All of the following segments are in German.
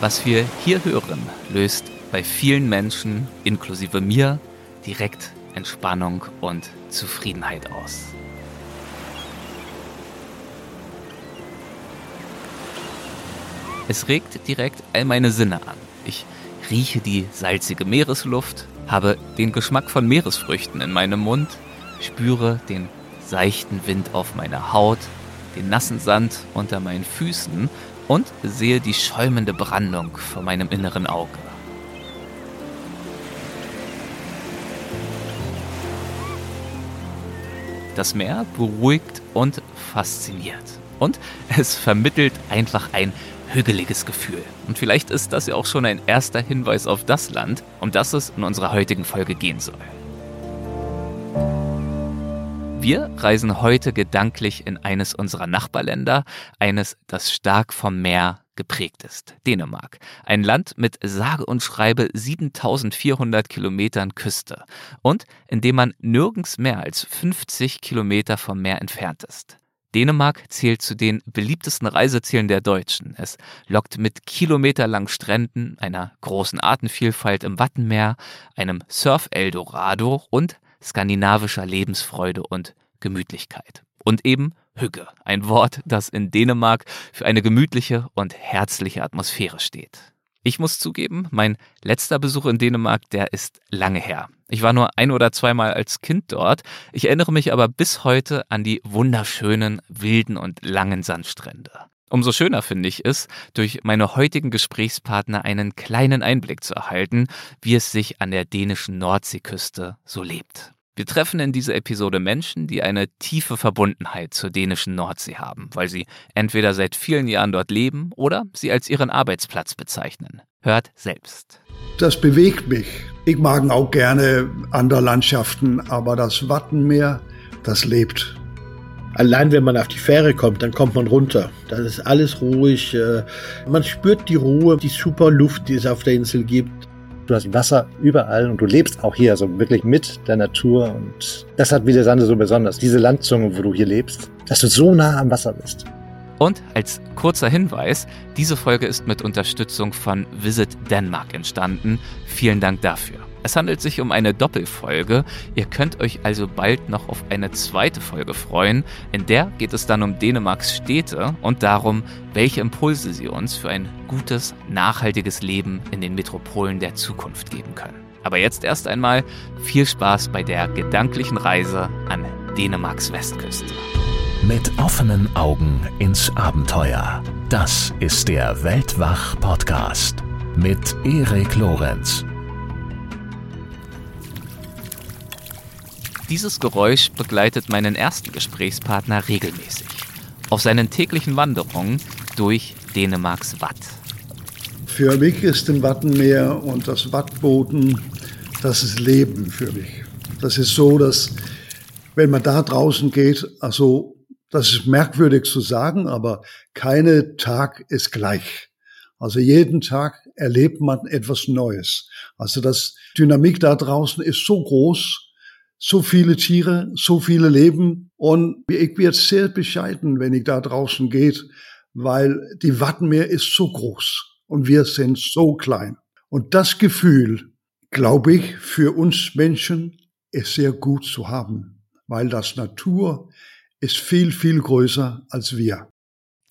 Was wir hier hören, löst bei vielen Menschen, inklusive mir, direkt Entspannung und Zufriedenheit aus. Es regt direkt all meine Sinne an. Ich rieche die salzige Meeresluft, habe den Geschmack von Meeresfrüchten in meinem Mund, spüre den seichten Wind auf meiner Haut, den nassen Sand unter meinen Füßen und sehe die schäumende Brandung vor meinem inneren Auge. Das Meer beruhigt und fasziniert. Und es vermittelt einfach ein hügeliges Gefühl. Und vielleicht ist das ja auch schon ein erster Hinweis auf das Land, um das es in unserer heutigen Folge gehen soll. Wir reisen heute gedanklich in eines unserer Nachbarländer, eines, das stark vom Meer geprägt ist, Dänemark. Ein Land mit sage und schreibe 7400 Kilometern Küste und in dem man nirgends mehr als 50 Kilometer vom Meer entfernt ist. Dänemark zählt zu den beliebtesten Reisezielen der Deutschen. Es lockt mit kilometerlangen Stränden, einer großen Artenvielfalt im Wattenmeer, einem Surf-Eldorado und skandinavischer Lebensfreude und Gemütlichkeit. Und eben Hügge, ein Wort, das in Dänemark für eine gemütliche und herzliche Atmosphäre steht. Ich muss zugeben, mein letzter Besuch in Dänemark, der ist lange her. Ich war nur ein oder zweimal als Kind dort. Ich erinnere mich aber bis heute an die wunderschönen, wilden und langen Sandstrände. Umso schöner finde ich es, durch meine heutigen Gesprächspartner einen kleinen Einblick zu erhalten, wie es sich an der dänischen Nordseeküste so lebt. Wir treffen in dieser Episode Menschen, die eine tiefe Verbundenheit zur dänischen Nordsee haben, weil sie entweder seit vielen Jahren dort leben oder sie als ihren Arbeitsplatz bezeichnen. Hört selbst. Das bewegt mich. Ich mag auch gerne andere Landschaften, aber das Wattenmeer, das lebt. Allein wenn man auf die Fähre kommt, dann kommt man runter. Da ist alles ruhig. Äh, man spürt die Ruhe, die super Luft, die es auf der Insel gibt du hast Wasser überall und du lebst auch hier, also wirklich mit der Natur. Und das hat Ville Sande so besonders, diese Landzunge, wo du hier lebst, dass du so nah am Wasser bist. Und als kurzer Hinweis, diese Folge ist mit Unterstützung von Visit Denmark entstanden. Vielen Dank dafür. Es handelt sich um eine Doppelfolge. Ihr könnt euch also bald noch auf eine zweite Folge freuen. In der geht es dann um Dänemarks Städte und darum, welche Impulse sie uns für ein gutes, nachhaltiges Leben in den Metropolen der Zukunft geben können. Aber jetzt erst einmal viel Spaß bei der gedanklichen Reise an Dänemarks Westküste. Mit offenen Augen ins Abenteuer. Das ist der Weltwach-Podcast mit Erik Lorenz. Dieses Geräusch begleitet meinen ersten Gesprächspartner regelmäßig auf seinen täglichen Wanderungen durch Dänemarks Watt. Für mich ist ein Wattenmeer und das Wattboden, das ist Leben für mich. Das ist so, dass wenn man da draußen geht, also das ist merkwürdig zu sagen, aber keine Tag ist gleich. Also jeden Tag erlebt man etwas Neues. Also das Dynamik da draußen ist so groß, so viele Tiere, so viele Leben. Und ich werde sehr bescheiden, wenn ich da draußen geht, weil die Wattenmeer ist so groß und wir sind so klein. Und das Gefühl, glaube ich, für uns Menschen ist sehr gut zu haben, weil das Natur ist viel, viel größer als wir.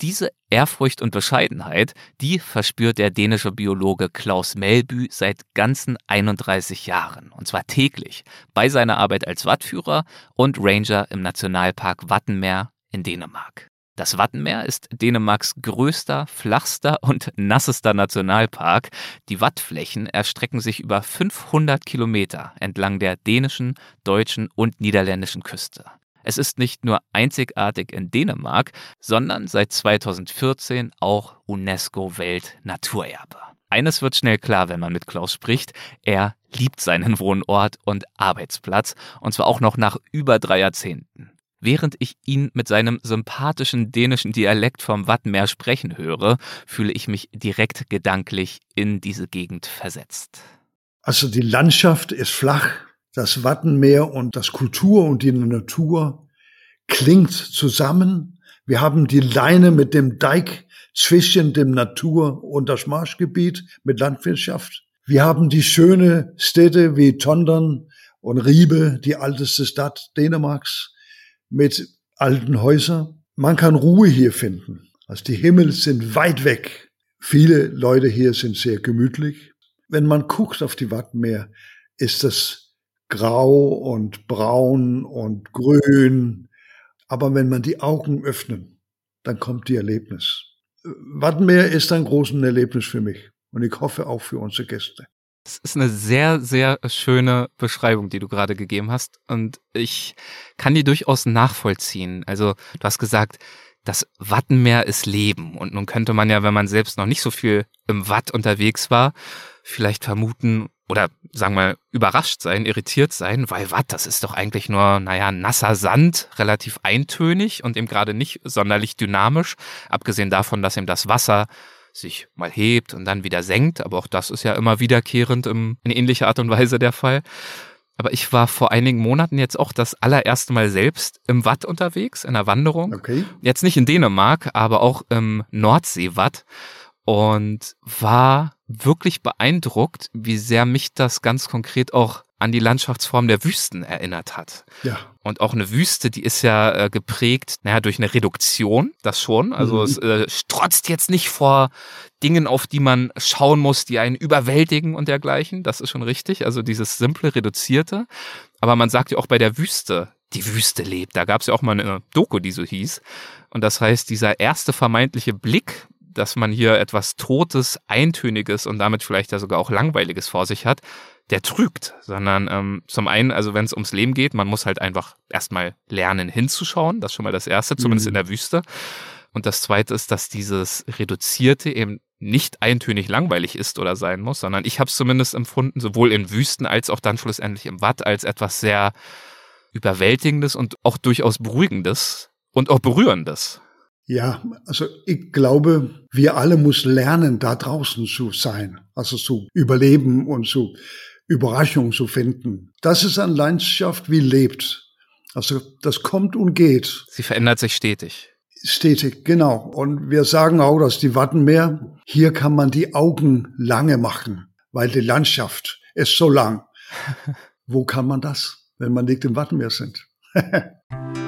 Diese Ehrfurcht und Bescheidenheit, die verspürt der dänische Biologe Klaus Melbü seit ganzen 31 Jahren, und zwar täglich, bei seiner Arbeit als Wattführer und Ranger im Nationalpark Wattenmeer in Dänemark. Das Wattenmeer ist Dänemarks größter, flachster und nassester Nationalpark. Die Wattflächen erstrecken sich über 500 Kilometer entlang der dänischen, deutschen und niederländischen Küste. Es ist nicht nur einzigartig in Dänemark, sondern seit 2014 auch UNESCO-Weltnaturerbe. Eines wird schnell klar, wenn man mit Klaus spricht. Er liebt seinen Wohnort und Arbeitsplatz, und zwar auch noch nach über drei Jahrzehnten. Während ich ihn mit seinem sympathischen dänischen Dialekt vom Wattenmeer sprechen höre, fühle ich mich direkt gedanklich in diese Gegend versetzt. Also die Landschaft ist flach, das Wattenmeer und das Kultur und die Natur klingt zusammen Wir haben die Leine mit dem Deich zwischen dem Natur- und das Marschgebiet mit Landwirtschaft. Wir haben die schöne Städte wie Tondern und Riebe, die alteste Stadt Dänemarks, mit alten Häusern. Man kann Ruhe hier finden. Also die Himmel sind weit weg. Viele Leute hier sind sehr gemütlich. Wenn man guckt auf die Wattenmeer, ist das grau und braun und grün. Aber wenn man die Augen öffnet, dann kommt die Erlebnis. Wattenmeer ist ein großes Erlebnis für mich und ich hoffe auch für unsere Gäste. Das ist eine sehr, sehr schöne Beschreibung, die du gerade gegeben hast. Und ich kann die durchaus nachvollziehen. Also, du hast gesagt, das Wattenmeer ist Leben. Und nun könnte man ja, wenn man selbst noch nicht so viel im Watt unterwegs war, vielleicht vermuten oder sagen wir überrascht sein, irritiert sein, weil Watt, das ist doch eigentlich nur, naja, nasser Sand, relativ eintönig und eben gerade nicht sonderlich dynamisch, abgesehen davon, dass eben das Wasser sich mal hebt und dann wieder senkt, aber auch das ist ja immer wiederkehrend im, in ähnlicher Art und Weise der Fall. Aber ich war vor einigen Monaten jetzt auch das allererste Mal selbst im Watt unterwegs, in einer Wanderung. Okay. Jetzt nicht in Dänemark, aber auch im Nordsee-Watt und war wirklich beeindruckt, wie sehr mich das ganz konkret auch an die Landschaftsform der Wüsten erinnert hat. Ja. Und auch eine Wüste, die ist ja äh, geprägt, naja, durch eine Reduktion, das schon. Also mhm. es äh, strotzt jetzt nicht vor Dingen, auf die man schauen muss, die einen überwältigen und dergleichen. Das ist schon richtig. Also dieses simple, reduzierte. Aber man sagt ja auch bei der Wüste, die Wüste lebt. Da gab es ja auch mal eine Doku, die so hieß. Und das heißt, dieser erste vermeintliche Blick, dass man hier etwas Totes, Eintöniges und damit vielleicht ja sogar auch Langweiliges vor sich hat, der trügt, sondern ähm, zum einen, also wenn es ums Leben geht, man muss halt einfach erstmal lernen hinzuschauen, das ist schon mal das Erste, zumindest mhm. in der Wüste. Und das Zweite ist, dass dieses Reduzierte eben nicht eintönig langweilig ist oder sein muss, sondern ich habe es zumindest empfunden, sowohl in Wüsten als auch dann schlussendlich im Watt, als etwas sehr Überwältigendes und auch durchaus Beruhigendes und auch Berührendes. Ja, also ich glaube, wir alle muss lernen, da draußen zu sein, also zu überleben und zu Überraschung zu finden. Das ist eine Landschaft, wie lebt. Also das kommt und geht. Sie verändert sich stetig. Stetig, genau. Und wir sagen auch, dass die Wattenmeer, hier kann man die Augen lange machen, weil die Landschaft ist so lang. Wo kann man das, wenn man nicht im Wattenmeer sind?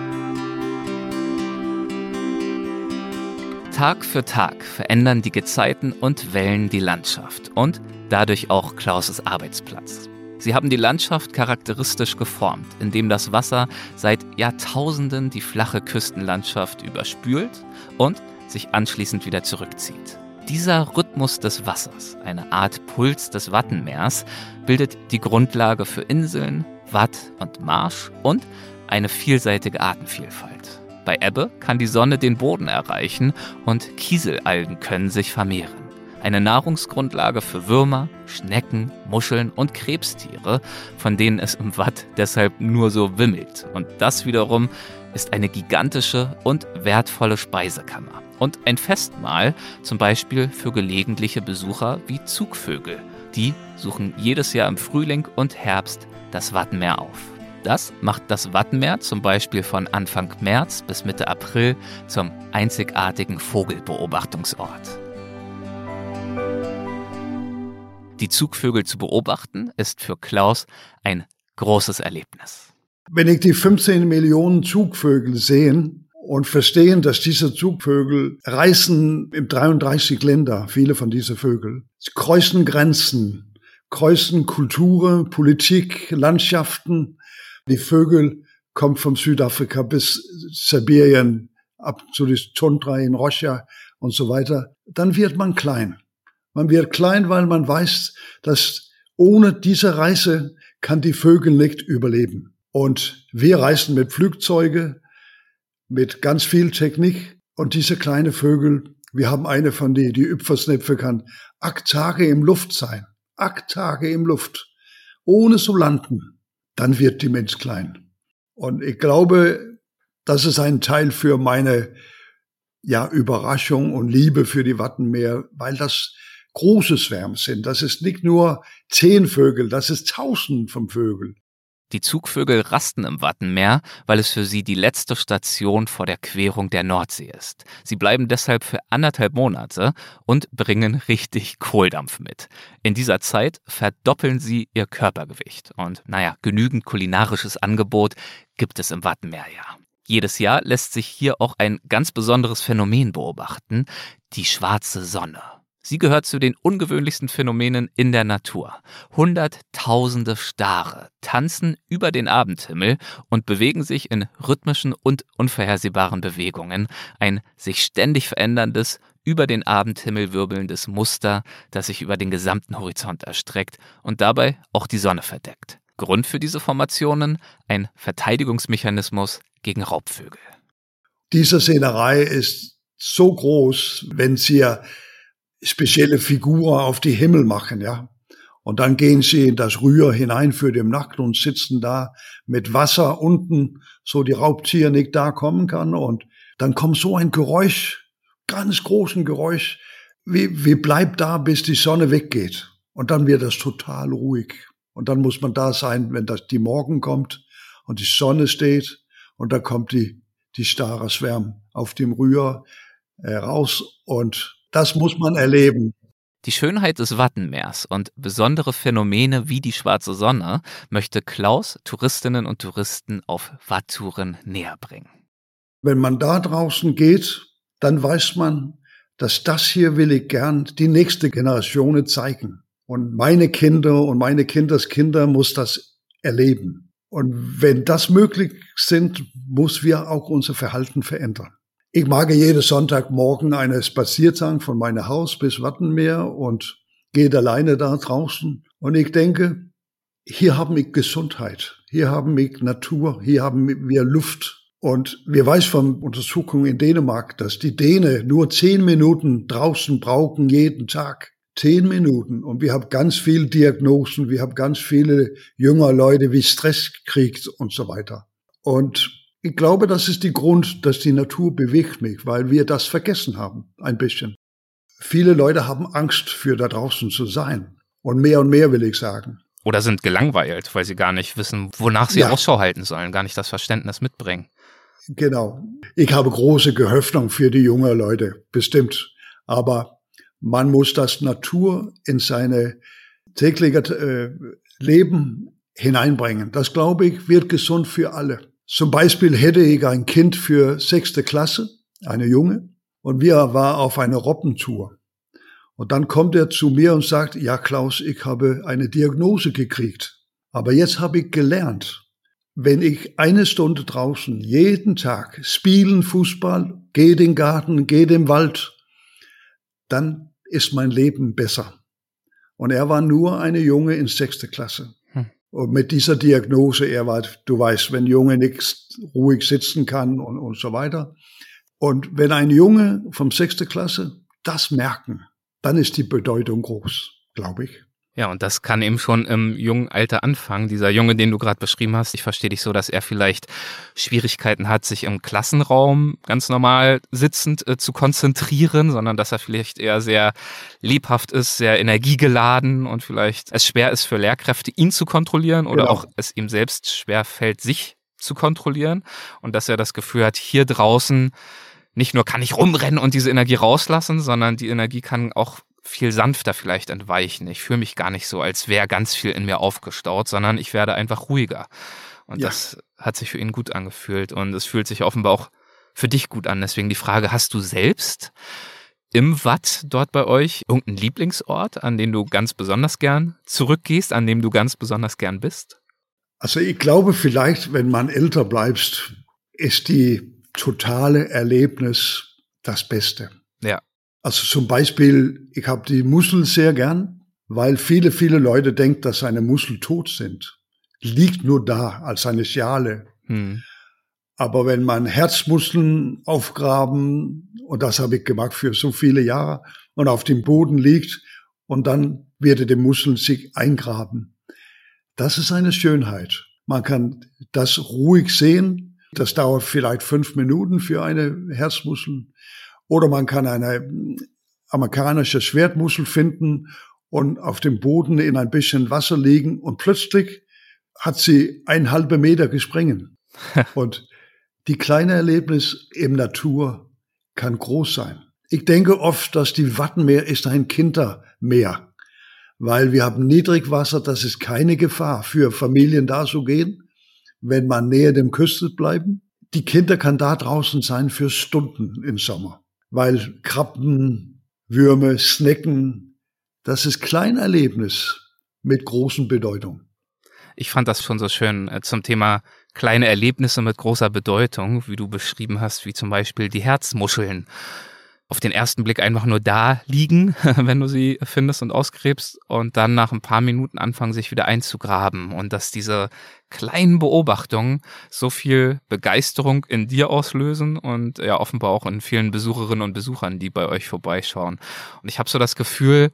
Tag für Tag verändern die Gezeiten und Wellen die Landschaft und dadurch auch Klauses Arbeitsplatz. Sie haben die Landschaft charakteristisch geformt, indem das Wasser seit Jahrtausenden die flache Küstenlandschaft überspült und sich anschließend wieder zurückzieht. Dieser Rhythmus des Wassers, eine Art Puls des Wattenmeers, bildet die Grundlage für Inseln, Watt und Marsch und eine vielseitige Artenvielfalt. Bei Ebbe kann die Sonne den Boden erreichen und Kieselalgen können sich vermehren. Eine Nahrungsgrundlage für Würmer, Schnecken, Muscheln und Krebstiere, von denen es im Watt deshalb nur so wimmelt. Und das wiederum ist eine gigantische und wertvolle Speisekammer. Und ein Festmahl, zum Beispiel für gelegentliche Besucher wie Zugvögel. Die suchen jedes Jahr im Frühling und Herbst das Wattenmeer auf. Das macht das Wattenmeer zum Beispiel von Anfang März bis Mitte April zum einzigartigen Vogelbeobachtungsort. Die Zugvögel zu beobachten ist für Klaus ein großes Erlebnis. Wenn ich die 15 Millionen Zugvögel sehe und verstehen, dass diese Zugvögel reisen in 33 Länder, viele von diesen Vögeln, kreuzen Grenzen, kreuzen Kulturen, Politik, Landschaften, die Vögel kommen von Südafrika bis Sibirien, ab zu die Tundra in Russia und so weiter. Dann wird man klein. Man wird klein, weil man weiß, dass ohne diese Reise kann die Vögel nicht überleben. Und wir reisen mit Flugzeuge, mit ganz viel Technik. Und diese kleine Vögel, wir haben eine von die, die Üpfersnäpfe kann acht Tage im Luft sein. Acht Tage im Luft. Ohne zu landen dann wird die Mensch klein. Und ich glaube, das ist ein Teil für meine ja, Überraschung und Liebe für die Wattenmeer, weil das große Schwärme sind. Das ist nicht nur zehn Vögel, das ist tausend von Vögeln. Die Zugvögel rasten im Wattenmeer, weil es für sie die letzte Station vor der Querung der Nordsee ist. Sie bleiben deshalb für anderthalb Monate und bringen richtig Kohldampf mit. In dieser Zeit verdoppeln sie ihr Körpergewicht. Und naja, genügend kulinarisches Angebot gibt es im Wattenmeer ja. Jedes Jahr lässt sich hier auch ein ganz besonderes Phänomen beobachten, die schwarze Sonne. Sie gehört zu den ungewöhnlichsten Phänomenen in der Natur. Hunderttausende Stare tanzen über den Abendhimmel und bewegen sich in rhythmischen und unvorhersehbaren Bewegungen. Ein sich ständig veränderndes, über den Abendhimmel wirbelndes Muster, das sich über den gesamten Horizont erstreckt und dabei auch die Sonne verdeckt. Grund für diese Formationen ein Verteidigungsmechanismus gegen Raubvögel. Diese Szenerei ist so groß, wenn Sie spezielle Figuren auf die Himmel machen, ja. Und dann gehen sie in das Rühr hinein für den Nacht und sitzen da mit Wasser unten, so die Raubtier nicht da kommen kann. Und dann kommt so ein Geräusch, ganz großen Geräusch, wie, wie bleibt da, bis die Sonne weggeht. Und dann wird das total ruhig. Und dann muss man da sein, wenn das die Morgen kommt und die Sonne steht und da kommt die, die starre Schwärm auf dem Rühr äh, raus und das muss man erleben. Die Schönheit des Wattenmeers und besondere Phänomene wie die schwarze Sonne möchte Klaus Touristinnen und Touristen auf Watttouren näher bringen. Wenn man da draußen geht, dann weiß man, dass das hier will ich gern die nächste Generation zeigen. Und meine Kinder und meine Kindeskinder muss das erleben. Und wenn das möglich sind, muss wir auch unser Verhalten verändern. Ich mag jeden Sonntagmorgen eine Spaziergang von meinem Haus bis Wattenmeer und gehe alleine da draußen. Und ich denke, hier haben wir Gesundheit, hier haben wir Natur, hier haben wir Luft. Und wir weiß von Untersuchungen in Dänemark, dass die Dänen nur zehn Minuten draußen brauchen jeden Tag. Zehn Minuten. Und wir haben ganz viele Diagnosen, wir haben ganz viele jünger Leute, wie Stress kriegt und so weiter. Und ich glaube, das ist die Grund, dass die Natur bewegt mich, weil wir das vergessen haben, ein bisschen. Viele Leute haben Angst, für da draußen zu sein. Und mehr und mehr will ich sagen. Oder sind gelangweilt, weil sie gar nicht wissen, wonach sie ja. Ausschau halten sollen, gar nicht das Verständnis mitbringen. Genau. Ich habe große Gehoffnung für die jungen Leute, bestimmt. Aber man muss das Natur in seine tägliche äh, Leben hineinbringen. Das, glaube ich, wird gesund für alle. Zum Beispiel hätte ich ein Kind für sechste Klasse, eine Junge, und wir war auf einer Robbentour. Und dann kommt er zu mir und sagt, ja Klaus, ich habe eine Diagnose gekriegt. Aber jetzt habe ich gelernt, wenn ich eine Stunde draußen jeden Tag spielen Fußball, gehe den Garten, gehe den Wald, dann ist mein Leben besser. Und er war nur eine Junge in sechste Klasse. Und mit dieser Diagnose, er war, du weißt, wenn Junge nicht ruhig sitzen kann und, und so weiter. Und wenn ein Junge vom sechste Klasse das merken, dann ist die Bedeutung groß, glaube ich. Ja, und das kann eben schon im jungen Alter anfangen. Dieser Junge, den du gerade beschrieben hast, ich verstehe dich so, dass er vielleicht Schwierigkeiten hat, sich im Klassenraum ganz normal sitzend äh, zu konzentrieren, sondern dass er vielleicht eher sehr lebhaft ist, sehr energiegeladen und vielleicht es schwer ist für Lehrkräfte, ihn zu kontrollieren oder genau. auch es ihm selbst schwer fällt, sich zu kontrollieren und dass er das Gefühl hat, hier draußen nicht nur kann ich rumrennen und diese Energie rauslassen, sondern die Energie kann auch viel sanfter vielleicht entweichen. Ich fühle mich gar nicht so, als wäre ganz viel in mir aufgestaut, sondern ich werde einfach ruhiger. Und ja. das hat sich für ihn gut angefühlt und es fühlt sich offenbar auch für dich gut an. Deswegen die Frage, hast du selbst im Watt dort bei euch irgendeinen Lieblingsort, an den du ganz besonders gern zurückgehst, an dem du ganz besonders gern bist? Also ich glaube vielleicht, wenn man älter bleibst, ist die totale Erlebnis das Beste. Ja. Also zum Beispiel, ich habe die Muscheln sehr gern, weil viele, viele Leute denken, dass seine Muscheln tot sind. Liegt nur da als eine Schale. Hm. Aber wenn man Herzmuskeln aufgraben, und das habe ich gemacht für so viele Jahre, und auf dem Boden liegt, und dann wird die Muskeln sich eingraben. Das ist eine Schönheit. Man kann das ruhig sehen. Das dauert vielleicht fünf Minuten für eine Herzmuskel. Oder man kann eine amerikanische Schwertmuschel finden und auf dem Boden in ein bisschen Wasser liegen und plötzlich hat sie ein halbe Meter gespringen. Und die kleine Erlebnis im Natur kann groß sein. Ich denke oft, dass die Wattenmeer ist ein Kindermeer, weil wir haben Niedrigwasser, das ist keine Gefahr für Familien da zu gehen, wenn man näher dem Küste bleiben. Die Kinder kann da draußen sein für Stunden im Sommer, weil Krabben, Würme, Snacken, das ist Kleinerlebnis mit großen Bedeutung. Ich fand das schon so schön äh, zum Thema kleine Erlebnisse mit großer Bedeutung, wie du beschrieben hast, wie zum Beispiel die Herzmuscheln auf den ersten Blick einfach nur da liegen, wenn du sie findest und ausgräbst und dann nach ein paar Minuten anfangen, sich wieder einzugraben und dass diese kleinen Beobachtungen so viel Begeisterung in dir auslösen und ja offenbar auch in vielen Besucherinnen und Besuchern, die bei euch vorbeischauen. Und ich habe so das Gefühl,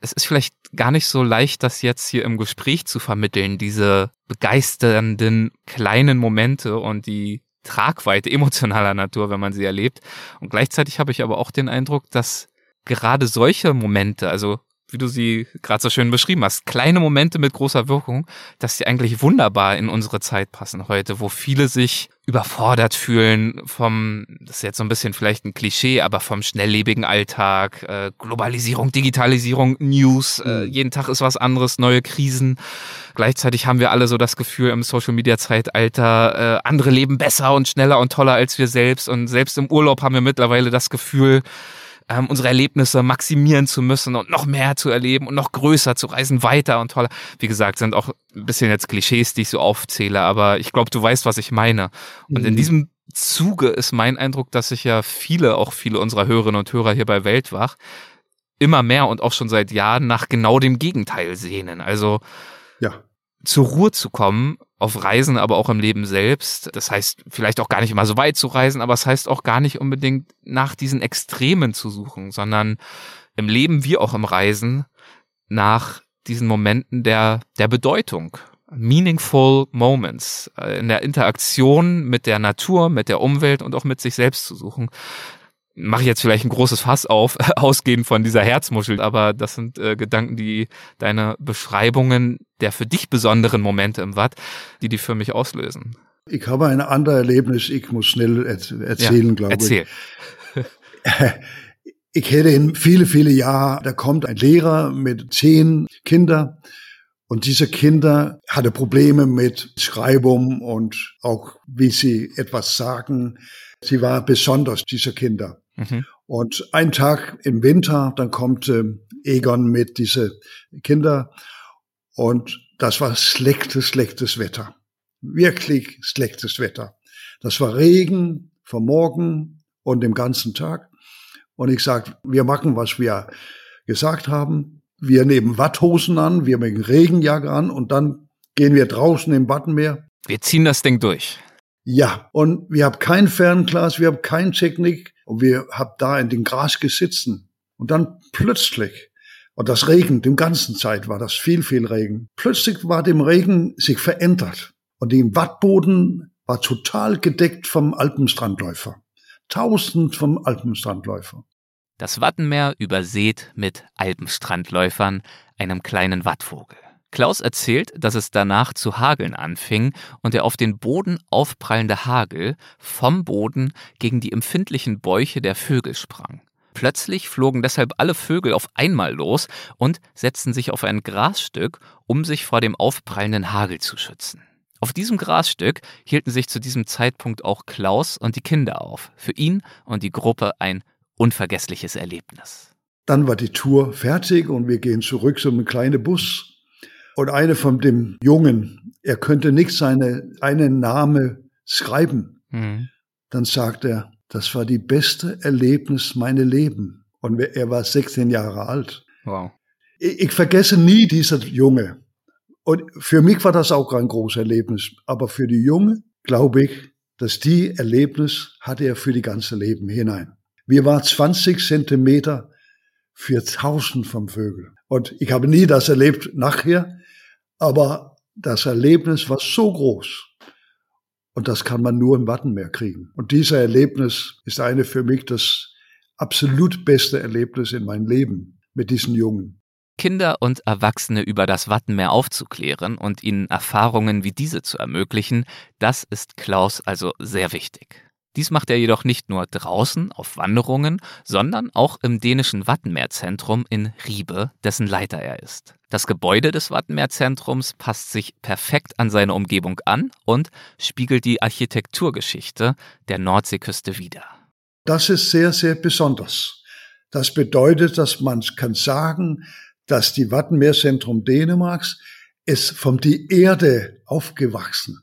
es ist vielleicht gar nicht so leicht, das jetzt hier im Gespräch zu vermitteln, diese begeisternden kleinen Momente und die Tragweite emotionaler Natur, wenn man sie erlebt. Und gleichzeitig habe ich aber auch den Eindruck, dass gerade solche Momente, also wie du sie gerade so schön beschrieben hast, kleine Momente mit großer Wirkung, dass sie eigentlich wunderbar in unsere Zeit passen heute, wo viele sich überfordert fühlen vom, das ist jetzt so ein bisschen vielleicht ein Klischee, aber vom schnelllebigen Alltag, äh, Globalisierung, Digitalisierung, News, äh, mhm. jeden Tag ist was anderes, neue Krisen. Gleichzeitig haben wir alle so das Gefühl im Social Media Zeitalter, äh, andere leben besser und schneller und toller als wir selbst und selbst im Urlaub haben wir mittlerweile das Gefühl, ähm, unsere Erlebnisse maximieren zu müssen und noch mehr zu erleben und noch größer zu reisen, weiter und toller. Wie gesagt, sind auch ein bisschen jetzt Klischees, die ich so aufzähle, aber ich glaube, du weißt, was ich meine. Und mhm. in diesem Zuge ist mein Eindruck, dass sich ja viele, auch viele unserer Hörerinnen und Hörer hier bei Weltwach, immer mehr und auch schon seit Jahren nach genau dem Gegenteil sehnen. Also ja. Zur Ruhe zu kommen, auf Reisen, aber auch im Leben selbst. Das heißt, vielleicht auch gar nicht immer so weit zu reisen, aber es heißt auch gar nicht unbedingt nach diesen Extremen zu suchen, sondern im Leben wie auch im Reisen nach diesen Momenten der, der Bedeutung. Meaningful Moments äh, in der Interaktion mit der Natur, mit der Umwelt und auch mit sich selbst zu suchen mache ich jetzt vielleicht ein großes Fass auf, ausgehend von dieser Herzmuschel, aber das sind äh, Gedanken, die deine Beschreibungen der für dich besonderen Momente im Watt, die die für mich auslösen. Ich habe ein anderes Erlebnis, ich muss schnell erzählen, ja, glaube erzähl. ich. Ich hätte in viele, viele Jahre, da kommt ein Lehrer mit zehn Kindern und diese Kinder hatte Probleme mit Schreibung und auch wie sie etwas sagen. Sie war besonders, diese Kinder. Mhm. Und ein Tag im Winter, dann kommt äh, Egon mit diese Kinder und das war schlechtes, schlechtes Wetter. Wirklich schlechtes Wetter. Das war Regen vom Morgen und dem ganzen Tag. Und ich sag, wir machen, was wir gesagt haben. Wir nehmen Watthosen an, wir nehmen Regenjacke an und dann gehen wir draußen im Wattenmeer. Wir ziehen das Ding durch. Ja, und wir haben kein Fernglas, wir haben kein Technik und wir haben da in den Gras gesitzen. Und dann plötzlich, und das Regen, den ganzen Zeit war das viel, viel Regen. Plötzlich war dem Regen sich verändert. Und der Wattboden war total gedeckt vom Alpenstrandläufer. Tausend vom Alpenstrandläufer. Das Wattenmeer übersät mit Alpenstrandläufern, einem kleinen Wattvogel. Klaus erzählt, dass es danach zu hageln anfing und der auf den Boden aufprallende Hagel vom Boden gegen die empfindlichen Bäuche der Vögel sprang. Plötzlich flogen deshalb alle Vögel auf einmal los und setzten sich auf ein Grasstück, um sich vor dem aufprallenden Hagel zu schützen. Auf diesem Grasstück hielten sich zu diesem Zeitpunkt auch Klaus und die Kinder auf. Für ihn und die Gruppe ein unvergessliches Erlebnis. Dann war die Tour fertig und wir gehen zurück zu einem kleinen Bus und eine von dem Jungen, er könnte nicht seine einen Name schreiben. Mhm. Dann sagt er, das war die beste Erlebnis meiner Leben. Und er war 16 Jahre alt. Wow. Ich, ich vergesse nie dieser Junge. Und für mich war das auch ein großes Erlebnis. Aber für die Junge glaube ich, dass die Erlebnis hatte er für die ganze Leben hinein. Wir waren 20 Zentimeter für tausend von Vögeln. Und ich habe nie das erlebt nachher, aber das Erlebnis war so groß. Und das kann man nur im Wattenmeer kriegen. Und dieser Erlebnis ist eine für mich das absolut beste Erlebnis in meinem Leben mit diesen Jungen. Kinder und Erwachsene über das Wattenmeer aufzuklären und ihnen Erfahrungen wie diese zu ermöglichen, das ist Klaus also sehr wichtig. Dies macht er jedoch nicht nur draußen auf Wanderungen, sondern auch im dänischen Wattenmeerzentrum in Riebe, dessen Leiter er ist. Das Gebäude des Wattenmeerzentrums passt sich perfekt an seine Umgebung an und spiegelt die Architekturgeschichte der Nordseeküste wider. Das ist sehr, sehr besonders. Das bedeutet, dass man kann sagen, dass die Wattenmeerzentrum Dänemarks ist von die Erde aufgewachsen.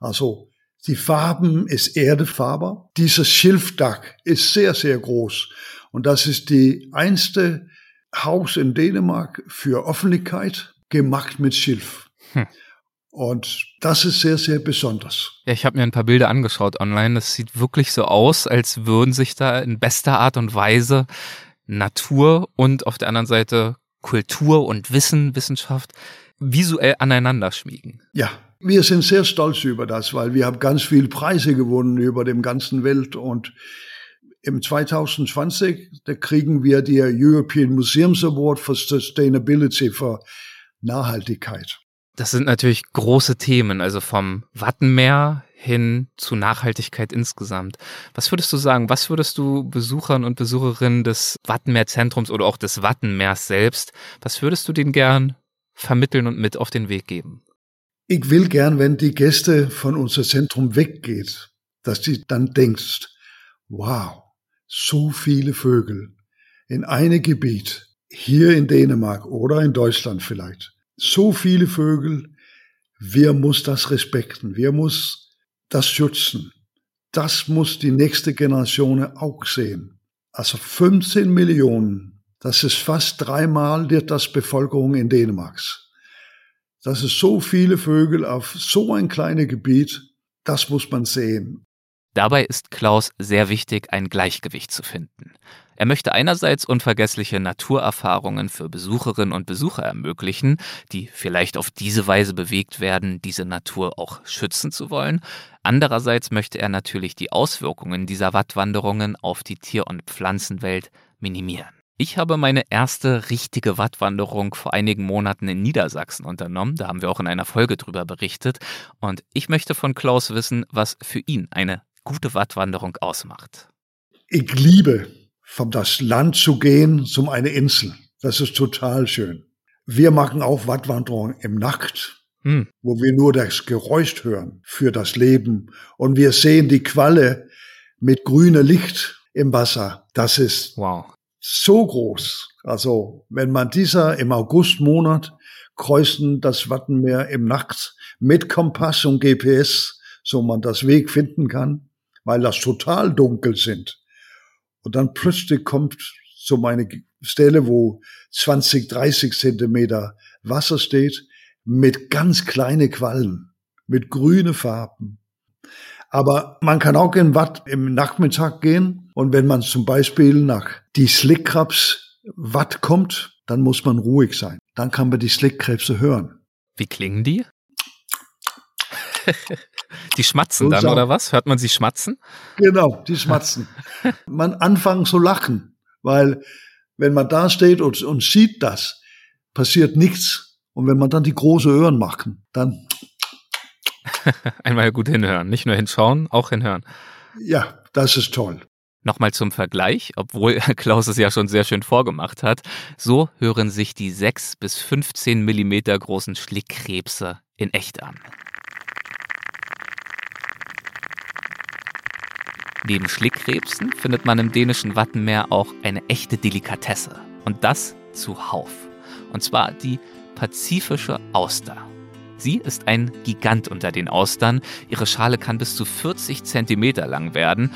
Also die Farben ist Erdefarbe. Dieses Schilfdach ist sehr, sehr groß. Und das ist die einste Haus in Dänemark für Öffentlichkeit gemacht mit Schilf. Hm. Und das ist sehr, sehr besonders. Ja, ich habe mir ein paar Bilder angeschaut online. Das sieht wirklich so aus, als würden sich da in bester Art und Weise Natur und auf der anderen Seite Kultur und Wissen, Wissenschaft visuell aneinander schmiegen. Ja, wir sind sehr stolz über das, weil wir haben ganz viele Preise gewonnen über dem ganzen Welt und im 2020, da kriegen wir die European Museums Award for Sustainability für Nachhaltigkeit. Das sind natürlich große Themen, also vom Wattenmeer hin zu Nachhaltigkeit insgesamt. Was würdest du sagen, was würdest du Besuchern und Besucherinnen des Wattenmeerzentrums oder auch des Wattenmeers selbst, was würdest du denen gern vermitteln und mit auf den Weg geben? Ich will gern, wenn die Gäste von unser Zentrum weggeht, dass die dann denkst, wow, so viele Vögel in einem Gebiet, hier in Dänemark oder in Deutschland vielleicht. So viele Vögel, wir muss das respekten, wir muss das schützen. Das muss die nächste Generation auch sehen. Also 15 Millionen, das ist fast dreimal das Bevölkerung in Dänemarks. Das ist so viele Vögel auf so ein kleines Gebiet, das muss man sehen. Dabei ist Klaus sehr wichtig, ein Gleichgewicht zu finden. Er möchte einerseits unvergessliche Naturerfahrungen für Besucherinnen und Besucher ermöglichen, die vielleicht auf diese Weise bewegt werden, diese Natur auch schützen zu wollen. Andererseits möchte er natürlich die Auswirkungen dieser Wattwanderungen auf die Tier- und Pflanzenwelt minimieren. Ich habe meine erste richtige Wattwanderung vor einigen Monaten in Niedersachsen unternommen. Da haben wir auch in einer Folge drüber berichtet. Und ich möchte von Klaus wissen, was für ihn eine gute Wattwanderung ausmacht. Ich liebe, von das Land zu gehen zum eine Insel. Das ist total schön. Wir machen auch Wattwanderungen im Nacht, hm. wo wir nur das Geräusch hören für das Leben. Und wir sehen die Qualle mit grüner Licht im Wasser. Das ist wow so groß. Also wenn man dieser im Augustmonat kreuzen das Wattenmeer im Nacht mit Kompass und GPS, so man das Weg finden kann, weil das total dunkel sind. Und dann plötzlich kommt so meine Stelle, wo 20, 30 Zentimeter Wasser steht, mit ganz kleine Quallen, mit grüne Farben. Aber man kann auch in Watt im Nachmittag gehen und wenn man zum Beispiel nach die Slickkrebs Watt kommt, dann muss man ruhig sein. Dann kann man die Slickkrebse hören. Wie klingen die? die schmatzen dann, oder was? Hört man sie schmatzen? Genau, die schmatzen. man anfangen zu lachen, weil wenn man da steht und, und sieht das, passiert nichts. Und wenn man dann die große Ohren machen, dann Einmal gut hinhören, nicht nur hinschauen, auch hinhören. Ja, das ist toll. Nochmal zum Vergleich, obwohl Klaus es ja schon sehr schön vorgemacht hat. So hören sich die 6 bis 15 Millimeter großen Schlickkrebse in echt an. Neben Schlickkrebsen findet man im dänischen Wattenmeer auch eine echte Delikatesse. Und das zuhauf. Und zwar die pazifische Auster. Sie ist ein Gigant unter den Austern. Ihre Schale kann bis zu 40 Zentimeter lang werden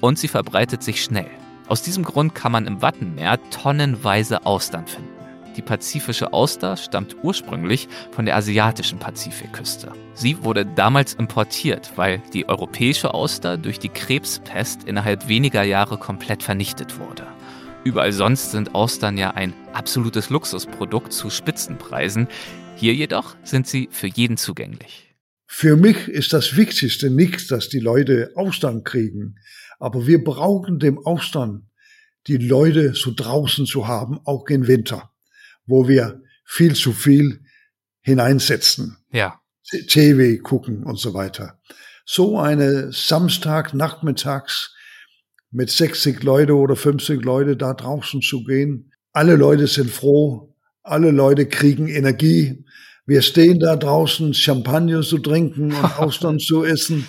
und sie verbreitet sich schnell. Aus diesem Grund kann man im Wattenmeer tonnenweise Austern finden. Die pazifische Auster stammt ursprünglich von der asiatischen Pazifikküste. Sie wurde damals importiert, weil die europäische Auster durch die Krebspest innerhalb weniger Jahre komplett vernichtet wurde. Überall sonst sind Austern ja ein absolutes Luxusprodukt zu Spitzenpreisen. Hier jedoch sind sie für jeden zugänglich. Für mich ist das Wichtigste nicht, dass die Leute Austern kriegen, aber wir brauchen den Austern, die Leute so draußen zu haben, auch im Winter. wo wir viel zu viel hineinsetzen. Ja. TV gucken und so weiter. So eine Samstag nachmittags mit 60 Leute oder 50 Leute da draußen zu gehen. Alle Leute sind froh, alle Leute kriegen Energie. Wir stehen da draußen, Champagner zu trinken und Austern zu essen.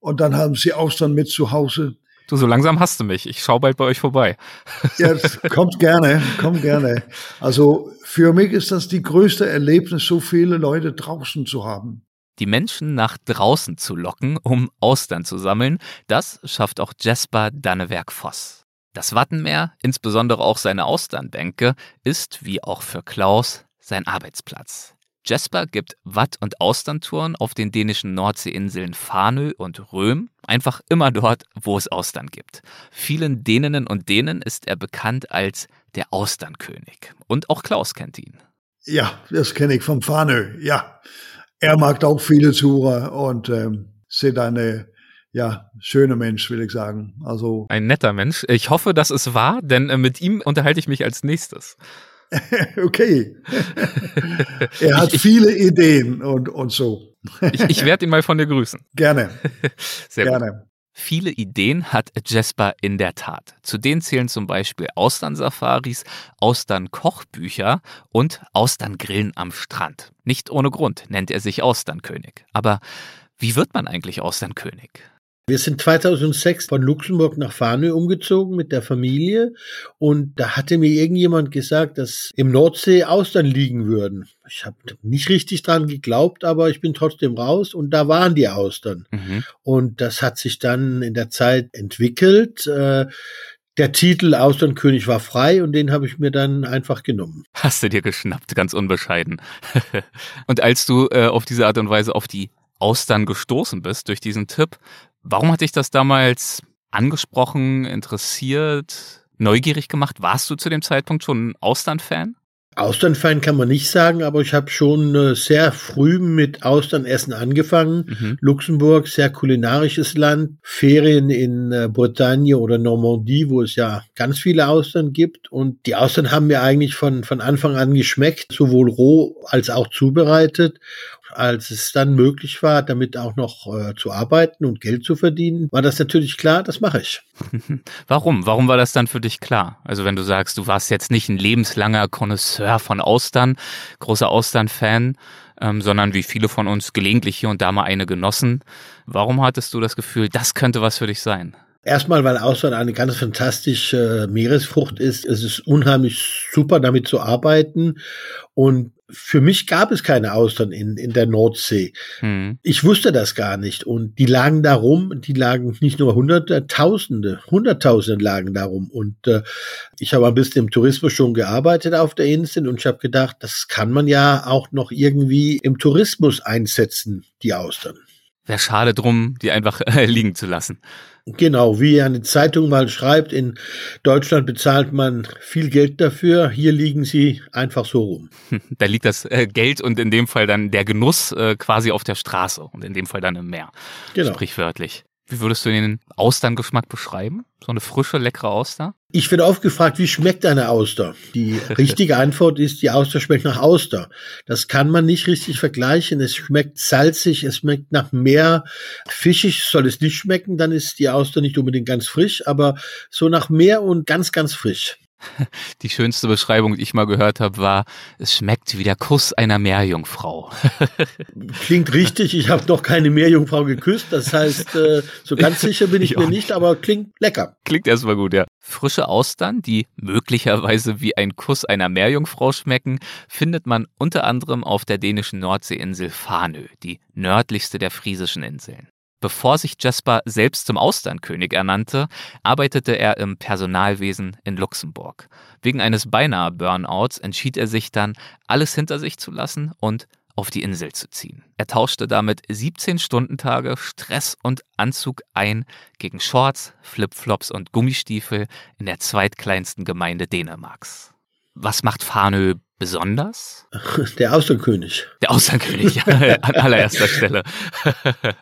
Und dann haben sie Austern mit zu Hause. Du, so langsam hast du mich. Ich schau bald bei euch vorbei. ja, kommt gerne, kommt gerne. Also für mich ist das die größte Erlebnis, so viele Leute draußen zu haben. Die Menschen nach draußen zu locken, um Austern zu sammeln, das schafft auch Jasper Dannewerk-Voss. Das Wattenmeer, insbesondere auch seine Austernbänke, ist, wie auch für Klaus, sein Arbeitsplatz. Jasper gibt Watt- und Austerntouren auf den dänischen Nordseeinseln Fanö und Röm, einfach immer dort, wo es Austern gibt. Vielen Däninnen und Dänen ist er bekannt als der Austernkönig. Und auch Klaus kennt ihn. Ja, das kenne ich vom Fanö, ja. Er mag auch viele Tourer und ähm, sind eine ja, schöner Mensch, will ich sagen. Also ein netter Mensch. Ich hoffe, dass es wahr, denn äh, mit ihm unterhalte ich mich als nächstes. okay. er hat ich, viele Ideen und, und so. ich, ich werde ihn mal von dir grüßen. Gerne. Sehr Gerne. Gut. Viele Ideen hat Jasper in der Tat. Zu denen zählen zum Beispiel Austern-Safaris, Austern-Kochbücher und Austern-Grillen am Strand. Nicht ohne Grund nennt er sich Austernkönig. Aber wie wird man eigentlich Austernkönig? Wir sind 2006 von Luxemburg nach Farnö umgezogen mit der Familie und da hatte mir irgendjemand gesagt, dass im Nordsee Austern liegen würden. Ich habe nicht richtig dran geglaubt, aber ich bin trotzdem raus und da waren die Austern. Mhm. Und das hat sich dann in der Zeit entwickelt. Äh, der Titel Austernkönig war frei und den habe ich mir dann einfach genommen. Hast du dir geschnappt, ganz unbescheiden. und als du äh, auf diese Art und Weise auf die Austern gestoßen bist durch diesen Tipp, Warum hat dich das damals angesprochen, interessiert, neugierig gemacht? Warst du zu dem Zeitpunkt schon ein Austern-Fan? Austernfan kann man nicht sagen, aber ich habe schon äh, sehr früh mit Austernessen angefangen. Mhm. Luxemburg, sehr kulinarisches Land, Ferien in äh, Bretagne oder Normandie, wo es ja ganz viele Austern gibt. Und die Austern haben mir eigentlich von, von Anfang an geschmeckt, sowohl roh als auch zubereitet als es dann möglich war, damit auch noch äh, zu arbeiten und Geld zu verdienen, war das natürlich klar, das mache ich. Warum? Warum war das dann für dich klar? Also wenn du sagst, du warst jetzt nicht ein lebenslanger Connoisseur von Austern, großer Austern-Fan, ähm, sondern wie viele von uns gelegentlich hier und da mal eine genossen. Warum hattest du das Gefühl, das könnte was für dich sein? Erstmal, weil Austern eine ganz fantastische Meeresfrucht ist. Es ist unheimlich super, damit zu arbeiten. Und für mich gab es keine Austern in, in der Nordsee. Hm. Ich wusste das gar nicht. Und die lagen da rum, die lagen nicht nur Hunderte, Tausende, Hunderttausende lagen da rum. Und äh, ich habe ein bisschen im Tourismus schon gearbeitet auf der Insel und ich habe gedacht, das kann man ja auch noch irgendwie im Tourismus einsetzen, die Austern. Wäre schade drum, die einfach äh, liegen zu lassen. Genau, wie eine Zeitung mal schreibt, in Deutschland bezahlt man viel Geld dafür, hier liegen sie einfach so rum. Da liegt das äh, Geld und in dem Fall dann der Genuss äh, quasi auf der Straße und in dem Fall dann im Meer. Genau. Sprichwörtlich. Wie würdest du den Austerngeschmack beschreiben? So eine frische, leckere Auster? Ich werde oft gefragt, wie schmeckt eine Auster? Die richtige Antwort ist, die Auster schmeckt nach Auster. Das kann man nicht richtig vergleichen. Es schmeckt salzig, es schmeckt nach Meer. Fischig soll es nicht schmecken, dann ist die Auster nicht unbedingt ganz frisch, aber so nach Meer und ganz, ganz frisch. Die schönste Beschreibung, die ich mal gehört habe, war, es schmeckt wie der Kuss einer Meerjungfrau. Klingt richtig, ich habe noch keine Meerjungfrau geküsst, das heißt, äh, so ganz sicher bin ich, ich mir nicht, aber klingt lecker. Klingt erstmal gut, ja. Frische Austern, die möglicherweise wie ein Kuss einer Meerjungfrau schmecken, findet man unter anderem auf der dänischen Nordseeinsel Fanö, die nördlichste der friesischen Inseln. Bevor sich Jasper selbst zum Austernkönig ernannte, arbeitete er im Personalwesen in Luxemburg. Wegen eines beinahe Burnouts entschied er sich dann, alles hinter sich zu lassen und auf die Insel zu ziehen. Er tauschte damit 17 Stundentage Stress und Anzug ein gegen Shorts, Flipflops und Gummistiefel in der zweitkleinsten Gemeinde Dänemarks. Was macht Fanö besonders? Der Austernkönig. Der Austernkönig, ja, an allererster Stelle.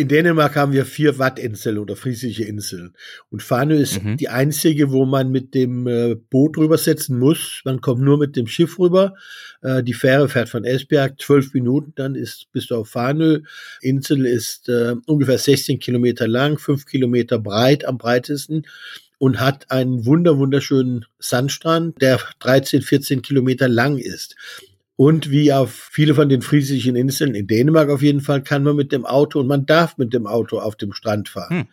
In Dänemark haben wir vier Wattinseln oder friesische Inseln. Und Fanø ist mhm. die einzige, wo man mit dem äh, Boot rübersetzen muss. Man kommt nur mit dem Schiff rüber. Äh, die Fähre fährt von Esbjerg zwölf Minuten, dann ist, bist du auf Fanø. Insel ist äh, ungefähr 16 Kilometer lang, fünf Kilometer breit am breitesten und hat einen wunder wunderschönen Sandstrand, der 13, 14 Kilometer lang ist. Und wie auf viele von den friesischen Inseln, in Dänemark auf jeden Fall, kann man mit dem Auto und man darf mit dem Auto auf dem Strand fahren. Hm.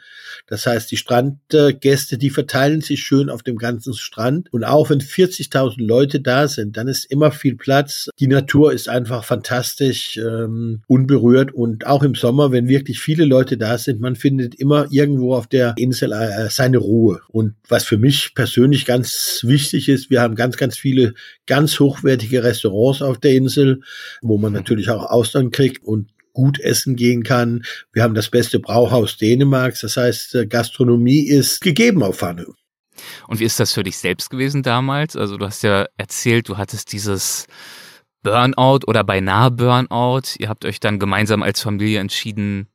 Das heißt, die Strandgäste, die verteilen sich schön auf dem ganzen Strand. Und auch wenn 40.000 Leute da sind, dann ist immer viel Platz. Die Natur ist einfach fantastisch, ähm, unberührt. Und auch im Sommer, wenn wirklich viele Leute da sind, man findet immer irgendwo auf der Insel äh, seine Ruhe. Und was für mich persönlich ganz wichtig ist, wir haben ganz, ganz viele ganz hochwertige Restaurants auf der Insel, wo man natürlich auch Austern kriegt und gut essen gehen kann. Wir haben das beste Brauhaus Dänemarks. Das heißt, äh, Gastronomie ist gegeben auf Pfanne. Und wie ist das für dich selbst gewesen damals? Also du hast ja erzählt, du hattest dieses Burnout oder beinahe Burnout. Ihr habt euch dann gemeinsam als Familie entschieden,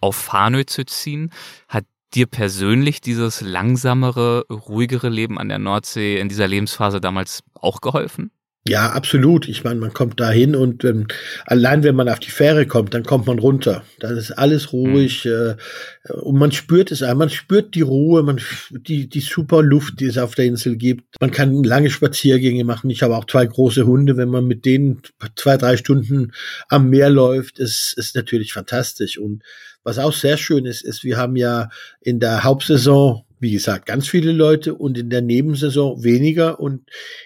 auf Fanö zu ziehen. Hat dir persönlich dieses langsamere, ruhigere Leben an der Nordsee in dieser Lebensphase damals auch geholfen? Ja, absolut. Ich meine, man kommt da hin und ähm, allein wenn man auf die Fähre kommt, dann kommt man runter. Dann ist alles ruhig mhm. äh, und man spürt es, man spürt die Ruhe, man die die super Luft, die es auf der Insel gibt. Man kann lange Spaziergänge machen. Ich habe auch zwei große Hunde. Wenn man mit denen zwei drei Stunden am Meer läuft, ist ist natürlich fantastisch. Und was auch sehr schön ist, ist, wir haben ja in der Hauptsaison wie gesagt, ganz viele Leute und in der Nebensaison weniger und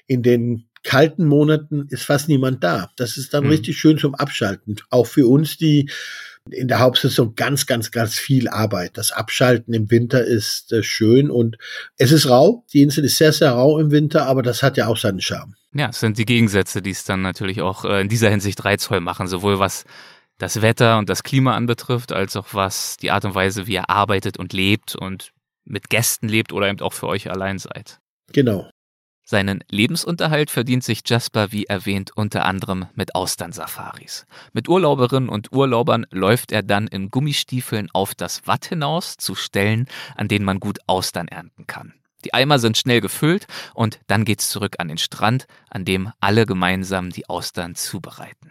in den kalten Monaten ist fast niemand da. Das ist dann mhm. richtig schön zum Abschalten. Auch für uns, die in der Hauptsaison ganz, ganz, ganz viel Arbeit. Das Abschalten im Winter ist äh, schön und es ist rau. Die Insel ist sehr, sehr rau im Winter, aber das hat ja auch seinen Charme. Ja, es sind die Gegensätze, die es dann natürlich auch äh, in dieser Hinsicht reizvoll machen, sowohl was das Wetter und das Klima anbetrifft, als auch was die Art und Weise, wie er arbeitet und lebt und mit Gästen lebt oder eben auch für euch allein seid. Genau. Seinen Lebensunterhalt verdient sich Jasper, wie erwähnt, unter anderem mit Austernsafaris. Mit Urlauberinnen und Urlaubern läuft er dann in Gummistiefeln auf das Watt hinaus zu Stellen, an denen man gut Austern ernten kann. Die Eimer sind schnell gefüllt und dann geht's zurück an den Strand, an dem alle gemeinsam die Austern zubereiten.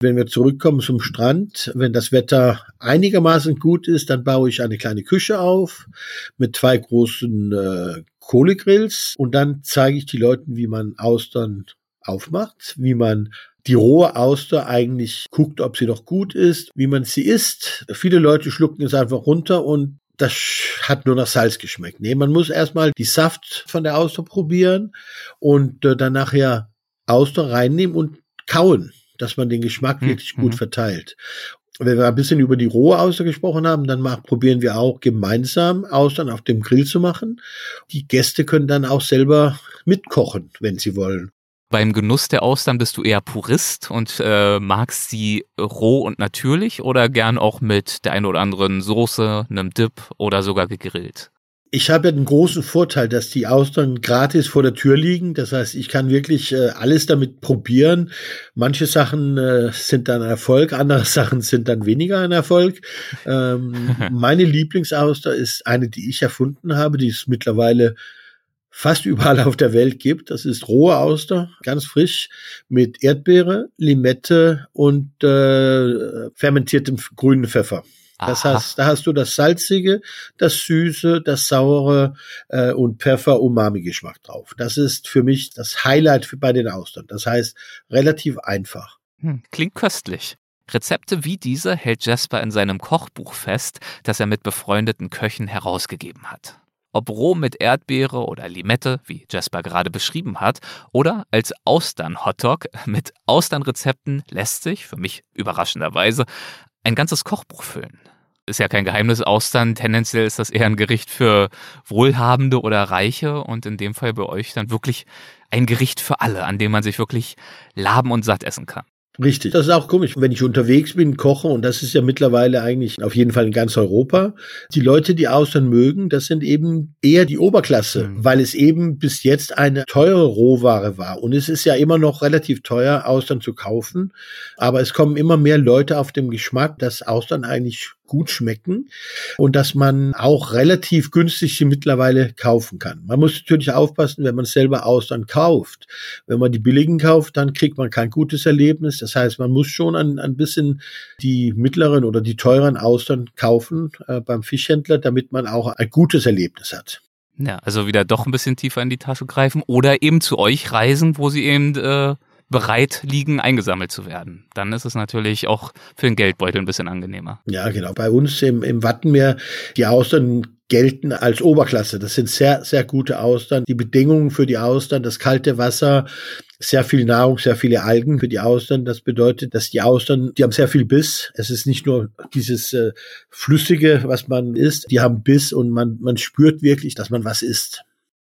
Wenn wir zurückkommen zum Strand, wenn das Wetter einigermaßen gut ist, dann baue ich eine kleine Küche auf mit zwei großen äh, Kohlegrills und dann zeige ich die Leuten, wie man Austern aufmacht, wie man die rohe Auster eigentlich guckt, ob sie noch gut ist, wie man sie isst. Viele Leute schlucken es einfach runter und das hat nur nach Salz geschmeckt. Nee, man muss erstmal die Saft von der Auster probieren und äh, dann nachher Auster reinnehmen und kauen dass man den Geschmack mhm. wirklich gut verteilt. Wenn wir ein bisschen über die rohe Auster gesprochen haben, dann mal, probieren wir auch gemeinsam Austern auf dem Grill zu machen. Die Gäste können dann auch selber mitkochen, wenn sie wollen. Beim Genuss der Austern bist du eher Purist und äh, magst sie roh und natürlich oder gern auch mit der einen oder anderen Soße, einem Dip oder sogar gegrillt? Ich habe ja den großen Vorteil, dass die Austern gratis vor der Tür liegen. Das heißt, ich kann wirklich äh, alles damit probieren. Manche Sachen äh, sind dann Erfolg, andere Sachen sind dann weniger ein Erfolg. Ähm, meine Lieblingsauster ist eine, die ich erfunden habe, die es mittlerweile fast überall auf der Welt gibt. Das ist rohe Auster, ganz frisch, mit Erdbeere, Limette und äh, fermentiertem grünen Pfeffer. Das heißt, da hast du das Salzige, das Süße, das Saure äh, und Pfeffer-Umami-Geschmack drauf. Das ist für mich das Highlight für, bei den Austern. Das heißt, relativ einfach. Hm, klingt köstlich. Rezepte wie diese hält Jasper in seinem Kochbuch fest, das er mit befreundeten Köchen herausgegeben hat. Ob roh mit Erdbeere oder Limette, wie Jasper gerade beschrieben hat, oder als Austern-Hotdog mit Austernrezepten lässt sich, für mich überraschenderweise, ein ganzes Kochbuch füllen. Ist ja kein Geheimnis, Austern, tendenziell ist das eher ein Gericht für Wohlhabende oder Reiche und in dem Fall bei euch dann wirklich ein Gericht für alle, an dem man sich wirklich laben und satt essen kann. Richtig. Das ist auch komisch, wenn ich unterwegs bin, koche, und das ist ja mittlerweile eigentlich auf jeden Fall in ganz Europa. Die Leute, die Austern mögen, das sind eben eher die Oberklasse, mhm. weil es eben bis jetzt eine teure Rohware war. Und es ist ja immer noch relativ teuer, Austern zu kaufen. Aber es kommen immer mehr Leute auf den Geschmack, dass Austern eigentlich gut schmecken und dass man auch relativ günstig sie mittlerweile kaufen kann. Man muss natürlich aufpassen, wenn man selber Austern kauft. Wenn man die billigen kauft, dann kriegt man kein gutes Erlebnis. Das heißt, man muss schon ein, ein bisschen die mittleren oder die teuren Austern kaufen äh, beim Fischhändler, damit man auch ein gutes Erlebnis hat. Ja, also wieder doch ein bisschen tiefer in die Tasche greifen oder eben zu euch reisen, wo sie eben äh, bereit liegen, eingesammelt zu werden. Dann ist es natürlich auch für den Geldbeutel ein bisschen angenehmer. Ja, genau. Bei uns im, im Wattenmeer, die Austern gelten als Oberklasse. Das sind sehr, sehr gute Austern. Die Bedingungen für die Austern, das kalte Wasser, sehr viel Nahrung, sehr viele Algen für die Austern. Das bedeutet, dass die Austern, die haben sehr viel Biss. Es ist nicht nur dieses äh, Flüssige, was man isst. Die haben Biss und man, man spürt wirklich, dass man was isst.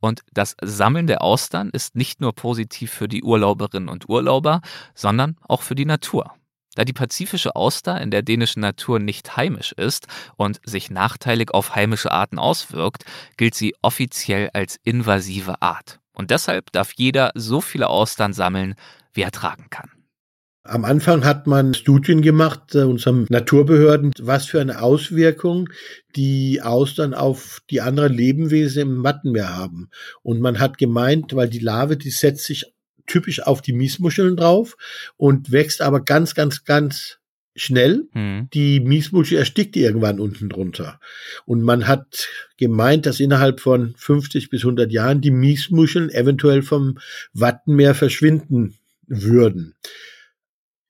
Und das Sammeln der Austern ist nicht nur positiv für die Urlauberinnen und Urlauber, sondern auch für die Natur. Da die pazifische Auster in der dänischen Natur nicht heimisch ist und sich nachteilig auf heimische Arten auswirkt, gilt sie offiziell als invasive Art. Und deshalb darf jeder so viele Austern sammeln, wie er tragen kann. Am Anfang hat man Studien gemacht, äh, unseren Naturbehörden, was für eine Auswirkung die Austern auf die anderen Lebewesen im Mattenmeer haben. Und man hat gemeint, weil die Larve, die setzt sich typisch auf die Miesmuscheln drauf und wächst aber ganz, ganz, ganz schnell. Mhm. Die Miesmuschel erstickt irgendwann unten drunter. Und man hat gemeint, dass innerhalb von 50 bis 100 Jahren die Miesmuscheln eventuell vom Wattenmeer verschwinden würden.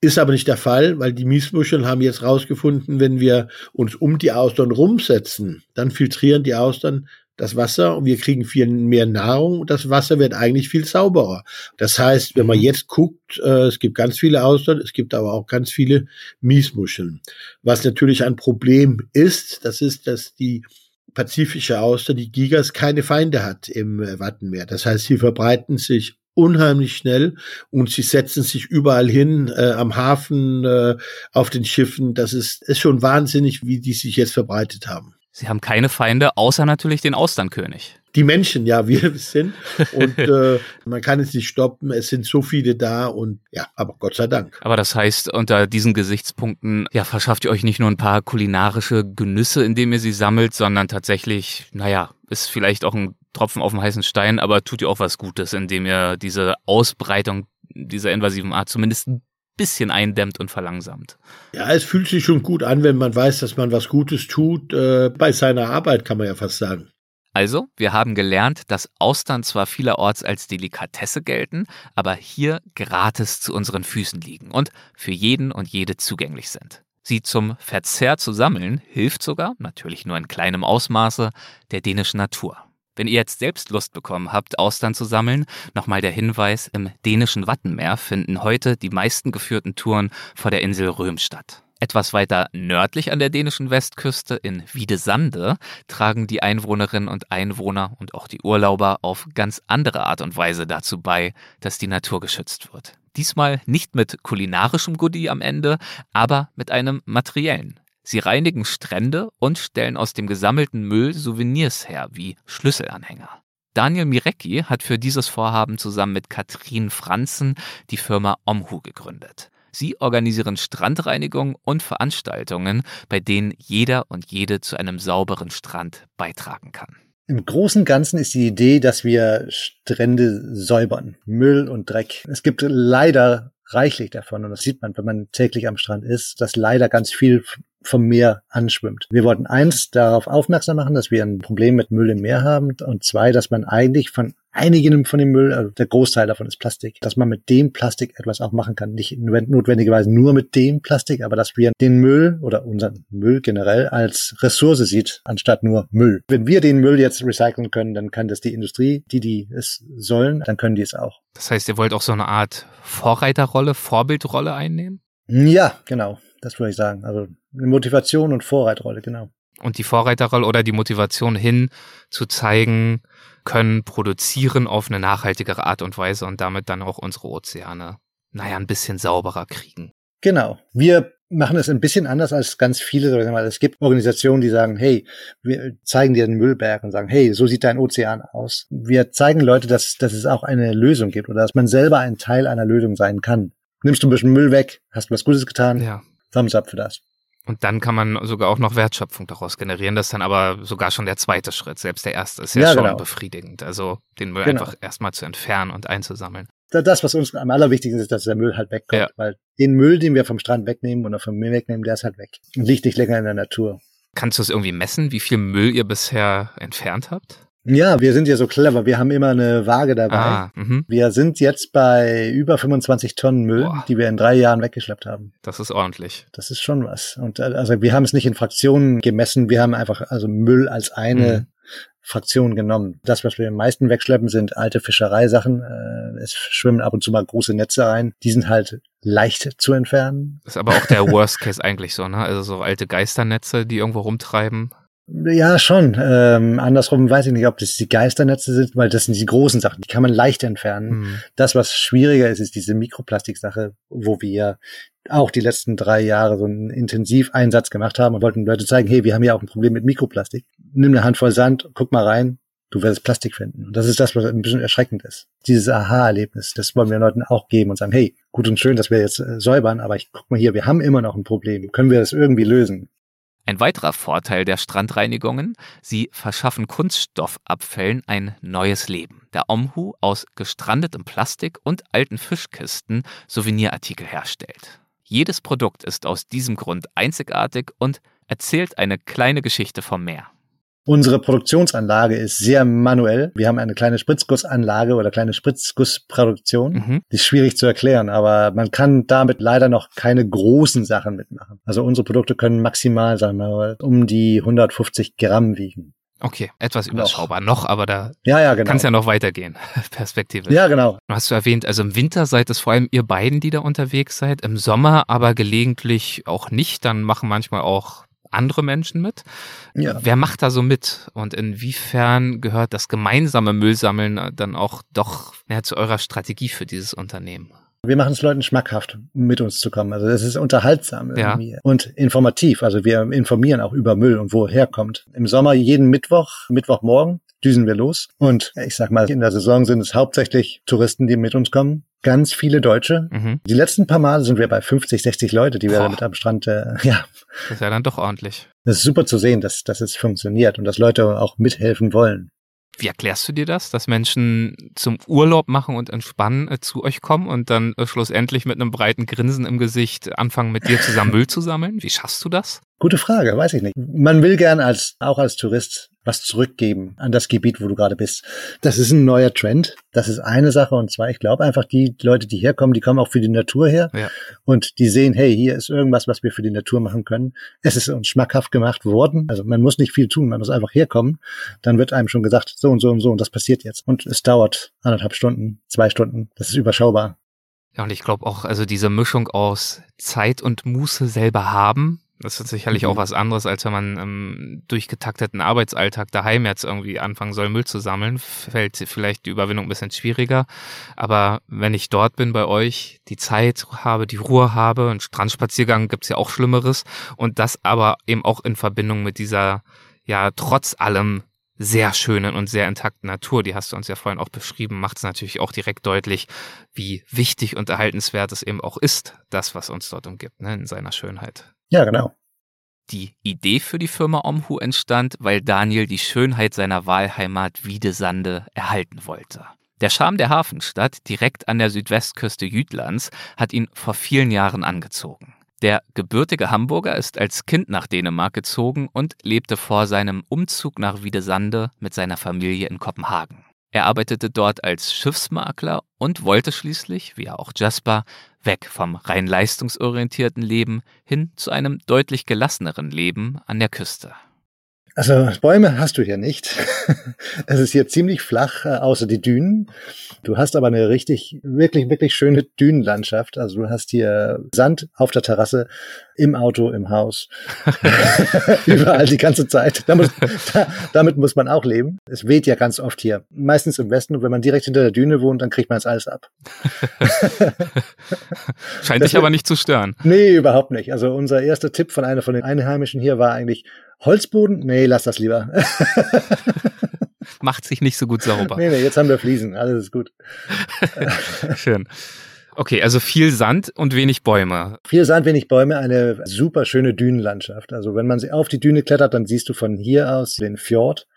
Ist aber nicht der Fall, weil die Miesmuscheln haben jetzt rausgefunden, wenn wir uns um die Austern rumsetzen, dann filtrieren die Austern das Wasser und wir kriegen viel mehr Nahrung und das Wasser wird eigentlich viel sauberer. Das heißt, wenn man mhm. jetzt guckt, äh, es gibt ganz viele Austern, es gibt aber auch ganz viele Miesmuscheln. Was natürlich ein Problem ist, das ist, dass die pazifische Auster, die Gigas, keine Feinde hat im äh, Wattenmeer. Das heißt, sie verbreiten sich unheimlich schnell und sie setzen sich überall hin, äh, am Hafen, äh, auf den Schiffen. Das ist, ist schon wahnsinnig, wie die sich jetzt verbreitet haben. Sie haben keine Feinde, außer natürlich den Austernkönig. Die Menschen, ja, wir sind. Und äh, man kann es nicht stoppen. Es sind so viele da und ja, aber Gott sei Dank. Aber das heißt, unter diesen Gesichtspunkten, ja, verschafft ihr euch nicht nur ein paar kulinarische Genüsse, indem ihr sie sammelt, sondern tatsächlich, naja, ist vielleicht auch ein Tropfen auf dem heißen Stein, aber tut ihr auch was Gutes, indem ihr diese Ausbreitung dieser invasiven Art zumindest ein bisschen eindämmt und verlangsamt. Ja, es fühlt sich schon gut an, wenn man weiß, dass man was Gutes tut. Äh, bei seiner Arbeit kann man ja fast sagen. Also, wir haben gelernt, dass Austern zwar vielerorts als Delikatesse gelten, aber hier gratis zu unseren Füßen liegen und für jeden und jede zugänglich sind. Sie zum Verzehr zu sammeln hilft sogar, natürlich nur in kleinem Ausmaße, der dänischen Natur. Wenn ihr jetzt selbst Lust bekommen habt, Austern zu sammeln, nochmal der Hinweis, im dänischen Wattenmeer finden heute die meisten geführten Touren vor der Insel Röhm statt. Etwas weiter nördlich an der dänischen Westküste in Wiedesande tragen die Einwohnerinnen und Einwohner und auch die Urlauber auf ganz andere Art und Weise dazu bei, dass die Natur geschützt wird. Diesmal nicht mit kulinarischem Goodie am Ende, aber mit einem materiellen. Sie reinigen Strände und stellen aus dem gesammelten Müll Souvenirs her, wie Schlüsselanhänger. Daniel Mirecki hat für dieses Vorhaben zusammen mit Katrin Franzen die Firma Omhu gegründet. Sie organisieren Strandreinigung und Veranstaltungen, bei denen jeder und jede zu einem sauberen Strand beitragen kann. Im Großen und Ganzen ist die Idee, dass wir Strände säubern, Müll und Dreck. Es gibt leider reichlich davon und das sieht man, wenn man täglich am Strand ist, dass leider ganz viel vom Meer anschwimmt. Wir wollten eins darauf aufmerksam machen, dass wir ein Problem mit Müll im Meer haben und zwei, dass man eigentlich von einigen von dem Müll, also der Großteil davon ist Plastik, dass man mit dem Plastik etwas auch machen kann. Nicht notwendigerweise nur mit dem Plastik, aber dass wir den Müll oder unseren Müll generell als Ressource sieht, anstatt nur Müll. Wenn wir den Müll jetzt recyceln können, dann kann das die Industrie, die die es sollen, dann können die es auch. Das heißt, ihr wollt auch so eine Art Vorreiterrolle, Vorbildrolle einnehmen? Ja, genau. Das würde ich sagen. Also eine Motivation und Vorreitrolle, genau. Und die Vorreiterrolle oder die Motivation hin zu zeigen, können produzieren auf eine nachhaltigere Art und Weise und damit dann auch unsere Ozeane, naja, ein bisschen sauberer kriegen. Genau. Wir machen es ein bisschen anders als ganz viele. Es gibt Organisationen, die sagen, hey, wir zeigen dir den Müllberg und sagen, hey, so sieht dein Ozean aus. Wir zeigen Leute, dass, dass es auch eine Lösung gibt oder dass man selber ein Teil einer Lösung sein kann. Nimmst du ein bisschen Müll weg, hast du was Gutes getan, ja. Thumbs up für das. Und dann kann man sogar auch noch Wertschöpfung daraus generieren. Das ist dann aber sogar schon der zweite Schritt. Selbst der erste ist ja, Ja, schon genau. befriedigend. Also den Müll Genau. einfach erstmal zu entfernen und einzusammeln. Da- Das, was uns am allerwichtigsten ist, dass der Müll halt wegkommt. Ja. Weil den Müll, den wir vom Strand wegnehmen oder vom Meer wegnehmen, der ist halt weg. Und liegt nicht länger in der Natur. Kannst du es irgendwie messen, wie viel Müll ihr bisher entfernt habt? Ja, wir sind ja so clever. Wir haben immer eine Waage dabei. Ah, mhm. Wir sind jetzt bei über 25 Tonnen Müll, Boah. die wir in drei Jahren weggeschleppt haben. das ist ordentlich. Das ist schon was. Und äh, also wir haben es nicht in Fraktionen gemessen, wir haben einfach also Müll als eine Mhm. Fraktion genommen. Das, was wir am meisten wegschleppen, sind alte Fischereisachen. Äh, es schwimmen ab und zu mal große Netze rein. Die sind halt leicht zu entfernen. Ist aber auch der Worst Case eigentlich so, ne? Also so alte Geisternetze, die irgendwo rumtreiben. Ja, schon. Ähm, andersrum weiß ich nicht, ob das die Geisternetze sind, weil das sind die großen Sachen. Die kann man leicht entfernen. Hm. Das, was schwieriger ist, ist diese Mikroplastiksache, wo wir auch die letzten drei Jahre so einen Intensiveinsatz gemacht haben und wollten Leute zeigen, hey, wir haben ja auch ein Problem mit Mikroplastik. Nimm eine Handvoll Sand, guck mal rein, du wirst Plastik finden. Und das ist das, was ein bisschen erschreckend ist. Dieses Aha-Erlebnis, das wollen wir Leuten auch geben und sagen, hey, gut und schön, dass wir jetzt äh, säubern, aber ich guck mal hier, wir haben immer noch ein Problem. Können wir das irgendwie lösen? Ein weiterer Vorteil der Strandreinigungen, sie verschaffen Kunststoffabfällen ein neues Leben. Der Omhu aus gestrandetem Plastik und alten Fischkisten Souvenirartikel herstellt. Jedes Produkt ist aus diesem Grund einzigartig und erzählt eine kleine Geschichte vom Meer. Unsere Produktionsanlage ist sehr manuell. Wir haben eine kleine Spritzgussanlage oder kleine Spritzgussproduktion. Mhm. Die ist schwierig zu erklären, aber man kann damit leider noch keine großen Sachen mitmachen. Also unsere Produkte können maximal, sagen wir mal, um die 150 Gramm wiegen. Okay, etwas Noch. überschaubar noch, aber da Ja, ja, genau. kann es ja noch weitergehen, perspektivisch. ja, genau. Du hast du erwähnt, also im Winter seid es vor allem ihr beiden, die da unterwegs seid, im Sommer aber gelegentlich auch nicht, dann machen manchmal auch andere Menschen mit. Ja. Wer macht da so mit und inwiefern gehört das gemeinsame Müllsammeln dann auch doch ja, zu eurer Strategie für dieses Unternehmen? Wir machen es Leuten schmackhaft, mit uns zu kommen. Also es ist unterhaltsam Ja. und informativ. Also wir informieren auch über Müll und wo er herkommt. Im Sommer jeden Mittwoch, Mittwochmorgen düsen wir los. Und ich sag mal, in der Saison sind es hauptsächlich Touristen, die mit uns kommen. Ganz viele Deutsche. Mhm. Die letzten paar Mal sind wir bei 50, 60 Leute, die wir Boah. mit am Strand, äh, ja, Das ist ja dann doch ordentlich. das ist super zu sehen, dass, dass es funktioniert und dass Leute auch mithelfen wollen. Wie erklärst du dir das, dass Menschen zum Urlaub machen und entspannen äh, zu euch kommen und dann äh, schlussendlich mit einem breiten Grinsen im Gesicht anfangen, mit dir zusammen Müll zu sammeln? Wie schaffst du das? Gute Frage, weiß ich nicht. Man will gern als, auch als Tourist was zurückgeben an das Gebiet, wo du gerade bist. Das ist ein neuer Trend. Das ist eine Sache. Und zwar, ich glaube einfach, die Leute, die herkommen, die kommen auch für die Natur her. Ja. Und die sehen, hey, hier ist irgendwas, was wir für die Natur machen können. Es ist uns schmackhaft gemacht worden. Also man muss nicht viel tun, man muss einfach herkommen. Dann wird einem schon gesagt, so und so und so und das passiert jetzt. Und es dauert anderthalb Stunden, zwei Stunden. Das ist überschaubar. Ja, und ich glaube auch, also diese Mischung aus Zeit und Muße selber haben, das ist sicherlich Mhm. auch was anderes, als wenn man im durchgetakteten Arbeitsalltag daheim jetzt irgendwie anfangen soll, Müll zu sammeln. Fällt vielleicht die Überwindung ein bisschen schwieriger. Aber wenn ich dort bin bei euch, die Zeit habe, die Ruhe habe, einen Strandspaziergang gibt's ja auch Schlimmeres. Und das aber eben auch in Verbindung mit dieser, ja, trotz allem sehr schönen und sehr intakten Natur, die hast du uns ja vorhin auch beschrieben, macht es natürlich auch direkt deutlich, wie wichtig und erhaltenswert es eben auch ist, das, was uns dort umgibt, ne, in seiner Schönheit. Ja, genau. Die Idee für die Firma Omhu entstand, weil Daniel die Schönheit seiner Wahlheimat Wiedesande erhalten wollte. Der Charme der Hafenstadt direkt an der Südwestküste Jütlands hat ihn vor vielen Jahren angezogen. Der gebürtige Hamburger ist als Kind nach Dänemark gezogen und lebte vor seinem Umzug nach Wiedesande mit seiner Familie in Kopenhagen. Er arbeitete dort als Schiffsmakler und wollte schließlich, wie auch Jasper, weg vom rein leistungsorientierten Leben hin zu einem deutlich gelasseneren Leben an der Küste. Also Bäume hast du hier nicht. es ist hier ziemlich flach, äh, außer die Dünen. Du hast aber eine richtig, wirklich, wirklich schöne Dünenlandschaft. Also du hast hier Sand auf der Terrasse, im Auto, im Haus, überall die ganze Zeit. Da muss, da, damit muss man auch leben. Es weht ja ganz oft hier. Meistens im Westen. Und wenn man direkt hinter der Düne wohnt, dann kriegt man es alles ab. Scheint Das dich aber nicht zu stören. Nee, überhaupt nicht. Also unser erster Tipp von einer von den Einheimischen hier war eigentlich Holzboden? Nee, lass das lieber. Macht sich nicht so gut sauber. nee, nee, jetzt haben wir Fliesen. Alles ist gut. Schön. Okay, also viel Sand und wenig Bäume. Viel Sand, wenig Bäume, eine super schöne Dünenlandschaft. Also wenn man sie auf die Düne klettert, dann siehst du von hier aus den Fjord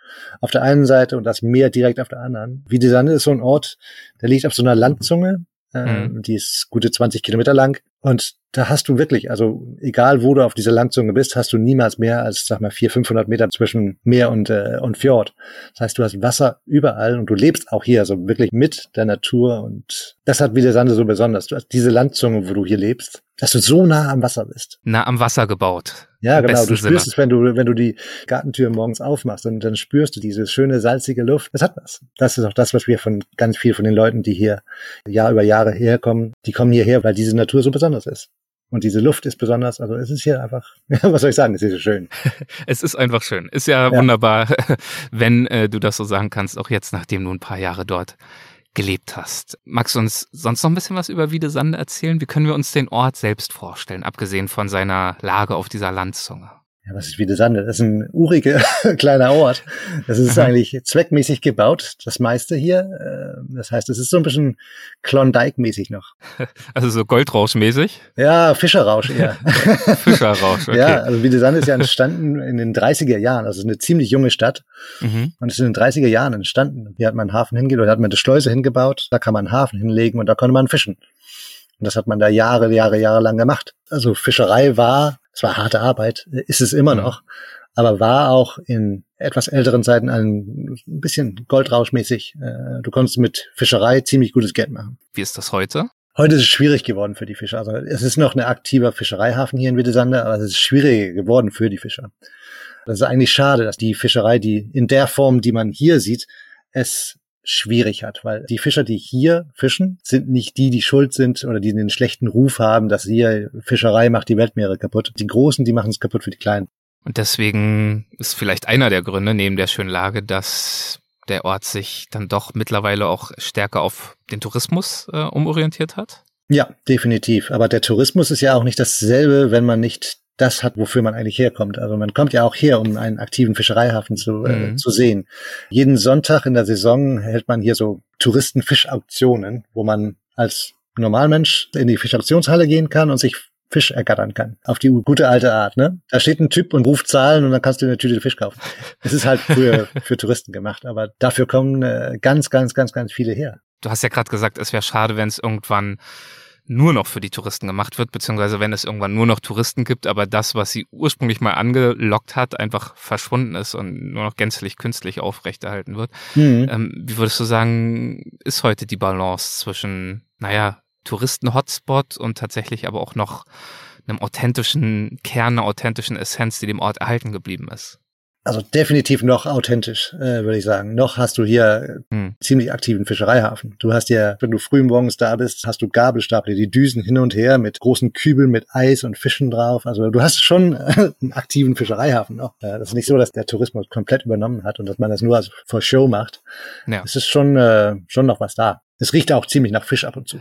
auf der einen Seite und das Meer direkt auf der anderen. Wiedesande ist so ein Ort, der liegt auf so einer Landzunge. Äh, Mhm. Die ist gute 20 Kilometer lang. Und da hast du wirklich, also egal wo du auf dieser Landzunge bist, hast du niemals mehr als, sag mal, 400, 500 Meter zwischen Meer und, äh, und Fjord. Das heißt, du hast Wasser überall und du lebst auch hier, also wirklich mit der Natur. Und das hat Wiedesande so besonders. Du hast diese Landzunge, wo du hier lebst, dass du so nah am Wasser bist. Nah am Wasser gebaut. Ja, genau. Du spürst Sinne. es, wenn du, wenn du die Gartentür morgens aufmachst und dann spürst du diese schöne salzige Luft. Das hat was. Das ist auch das, was wir von ganz viel von den Leuten, die hier Jahr über Jahre herkommen, die kommen hierher, weil diese Natur so besonders ist. Und diese Luft ist besonders. Also es ist hier einfach, ja, was soll ich sagen, es ist so schön. Es ist einfach schön. Ist ja, Ja. wunderbar, wenn äh, du das so sagen kannst, auch jetzt, nachdem du ein paar Jahre dort gelebt hast. Magst du uns sonst noch ein bisschen was über Wiedesande erzählen? Wie können wir uns den Ort selbst vorstellen, abgesehen von seiner Lage auf dieser Landzunge? Ja, was ist Wiedesande? Das ist ein uriger kleiner Ort. Das ist Aha. eigentlich zweckmäßig gebaut, das meiste hier. Äh, Das heißt, es ist so ein bisschen Klondike-mäßig noch. Also so Goldrauschmäßig? Ja, Fischerrausch eher. Fischerrausch, okay. Ja, also Wiedesande ist ja entstanden in den 30er Jahren. Also es ist eine ziemlich junge Stadt. Mhm. Und es ist in den 30er Jahren entstanden. Hier hat man einen Hafen hingebaut, da hat man eine Schleuse hingebaut, da kann man einen Hafen hinlegen und da konnte man fischen. Und das hat man da Jahre, Jahre, Jahre lang gemacht. Also Fischerei war, es war harte Arbeit, ist es immer noch, aber war auch in etwas älteren Zeiten ein bisschen goldrauschmäßig. Äh, Du konntest mit Fischerei ziemlich gutes Geld machen. Wie ist das heute? Heute ist es schwierig geworden für die Fischer. Also es ist noch ein aktiver Fischereihafen hier in Wiedesande, aber es ist schwieriger geworden für die Fischer. Das ist eigentlich schade, dass die Fischerei, die in der Form, die man hier sieht, es schwierig hat, weil die Fischer, die hier fischen, sind nicht die, die schuld sind oder die den schlechten Ruf haben, dass hier Fischerei macht die Weltmeere kaputt. Die Großen, die machen es kaputt für die Kleinen. Und deswegen ist vielleicht einer der Gründe neben der schönen Lage, dass der Ort sich dann doch mittlerweile auch stärker auf den Tourismus äh, umorientiert hat. Ja, definitiv. Aber der Tourismus ist ja auch nicht dasselbe, wenn man nicht das hat, wofür man eigentlich herkommt. Also man kommt ja auch her, um einen aktiven Fischereihafen zu, äh, Mhm. zu sehen. Jeden Sonntag in der Saison hält man hier so Touristenfischauktionen, wo man als Normalmensch in die Fischauktionshalle gehen kann und sich Fisch ergattern kann. Auf die gute alte Art, ne? Da steht ein Typ und ruft Zahlen und dann kannst du eine Tüte Fisch kaufen. Es ist halt früher für Touristen gemacht, aber dafür kommen äh, ganz, ganz, ganz, ganz viele her. Du hast ja gerade gesagt, es wäre schade, wenn es irgendwann nur noch für die Touristen gemacht wird, beziehungsweise wenn es irgendwann nur noch Touristen gibt, aber das, was sie ursprünglich mal angelockt hat, einfach verschwunden ist und nur noch gänzlich künstlich aufrechterhalten wird. Mhm. Ähm, wie würdest du sagen, ist heute die Balance zwischen, naja, Touristen-Hotspot und tatsächlich aber auch noch einem authentischen Kern, einer authentischen Essenz, die dem Ort erhalten geblieben ist? Also definitiv noch authentisch, äh, würde ich sagen. Noch hast du hier Hm. ziemlich aktiven Fischereihafen. Du hast ja, wenn du früh morgens da bist, hast du Gabelstapel, die düsen hin und her mit großen Kübeln mit Eis und Fischen drauf. Also du hast schon äh, einen aktiven Fischereihafen noch. Äh, Das ist nicht so, dass der Tourismus komplett übernommen hat und dass man das nur als for Show macht. Ja. Es ist schon, äh, schon noch was da. Es riecht auch ziemlich nach Fisch ab und zu.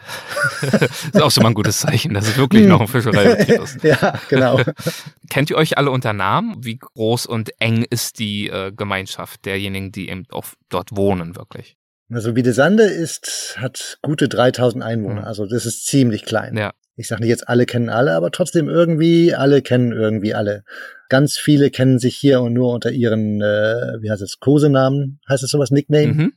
ist auch schon mal ein gutes Zeichen, dass es wirklich noch ein Fischereibetrieb ist. ja, genau. Kennt ihr euch alle unter Namen? Wie groß und eng ist die äh, Gemeinschaft derjenigen, die eben auch dort wohnen, wirklich? Also Wiedesande ist, hat gute 3000 Einwohner. Mhm. Also das ist ziemlich klein. Ja. Ich sage nicht jetzt alle kennen alle, aber trotzdem irgendwie alle kennen irgendwie alle. Ganz viele kennen sich hier und nur unter ihren, äh, wie heißt es, Kosenamen, heißt es sowas, Nickname? Mhm.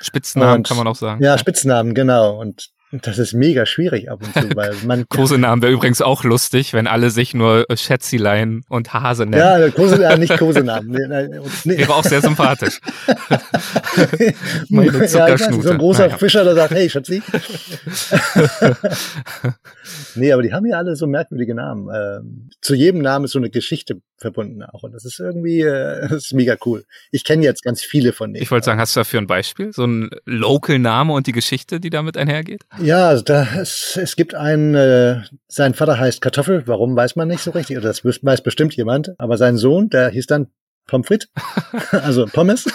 Spitznamen Und- kann man auch sagen. Ja, Spitznamen, genau. Und das ist mega schwierig ab und zu, weil man Kosenamen wäre übrigens auch lustig, wenn alle sich nur äh, Schätzilein und Hase nennen. ja, Kosenamen, nicht Kosenamen. Nee, nee. Wäre auch sehr sympathisch. Meine ja, so ein großer Naja. Fischer, der sagt, hey, Schatzi. nee, aber die haben ja alle so merkwürdige Namen. Ähm, zu jedem Namen ist so eine Geschichte verbunden auch. Und das ist irgendwie, äh, das ist mega cool. Ich kenne jetzt ganz viele von denen. Ich wollte sagen, hast du dafür ein Beispiel? So ein Local-Name und die Geschichte, die damit einhergeht? Ja, also da, es, es gibt einen, äh, sein Vater heißt Kartoffel, warum weiß man nicht so richtig, oder das weiß bestimmt jemand, aber sein Sohn, der hieß dann Pommes frites, also Pommes.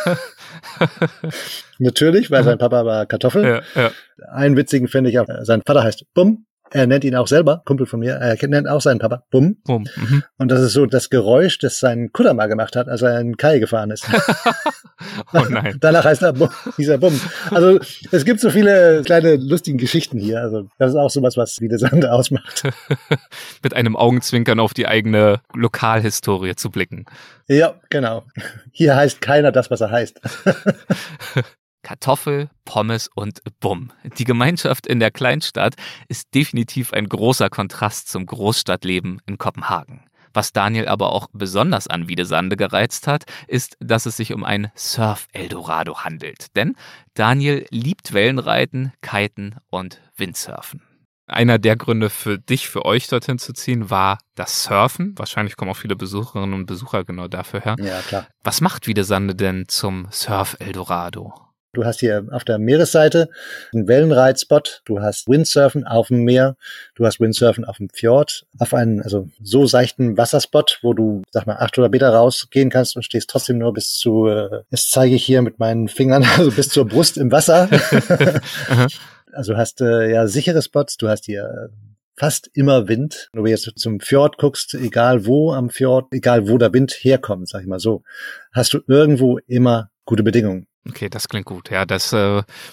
Natürlich, weil sein Papa war Kartoffel. Ja, ja. Einen witzigen finde ich auch, sein Vater heißt Bum Er nennt ihn auch selber, Kumpel von mir, er nennt auch seinen Papa Bumm. Bumm. Mhm. Und das ist so das Geräusch, das sein Kutter mal gemacht hat, als er in Kai gefahren ist. oh nein. Danach heißt er Bumm, dieser Bumm. Also es gibt so viele kleine lustigen Geschichten hier. Also das ist auch sowas, was Wie Sande ausmacht. Mit einem Augenzwinkern auf die eigene Lokalhistorie zu blicken. Ja, genau. Hier heißt keiner das, was er heißt. Kartoffel, Pommes und Bumm. Die Gemeinschaft in der Kleinstadt ist definitiv ein großer Kontrast zum Großstadtleben in Kopenhagen. Was Daniel aber auch besonders an Wiedesande gereizt hat, ist, dass es sich um ein Surf-Eldorado handelt. Denn Daniel liebt Wellenreiten, Kiten und Windsurfen. Einer der Gründe für dich, für euch dorthin zu ziehen, war das Surfen. Wahrscheinlich kommen auch viele Besucherinnen und Besucher genau dafür her. Ja, klar. Was macht Wiedesande denn zum Surf-Eldorado? Du hast hier auf der Meeresseite einen Wellenreitspot, du hast Windsurfen auf dem Meer, du hast Windsurfen auf dem Fjord, auf einen also so seichten Wasserspot, wo du, sag mal, 800 Meter rausgehen kannst und stehst trotzdem nur bis zu, äh, jetzt zeige ich hier mit meinen Fingern, also bis zur Brust im Wasser. also hast äh, ja sichere Spots, du hast hier fast immer Wind. Wenn du jetzt zum Fjord guckst, egal wo am Fjord, egal wo der Wind herkommt, sag ich mal so, hast du irgendwo immer gute Bedingungen. Okay, das klingt gut. Ja, das äh,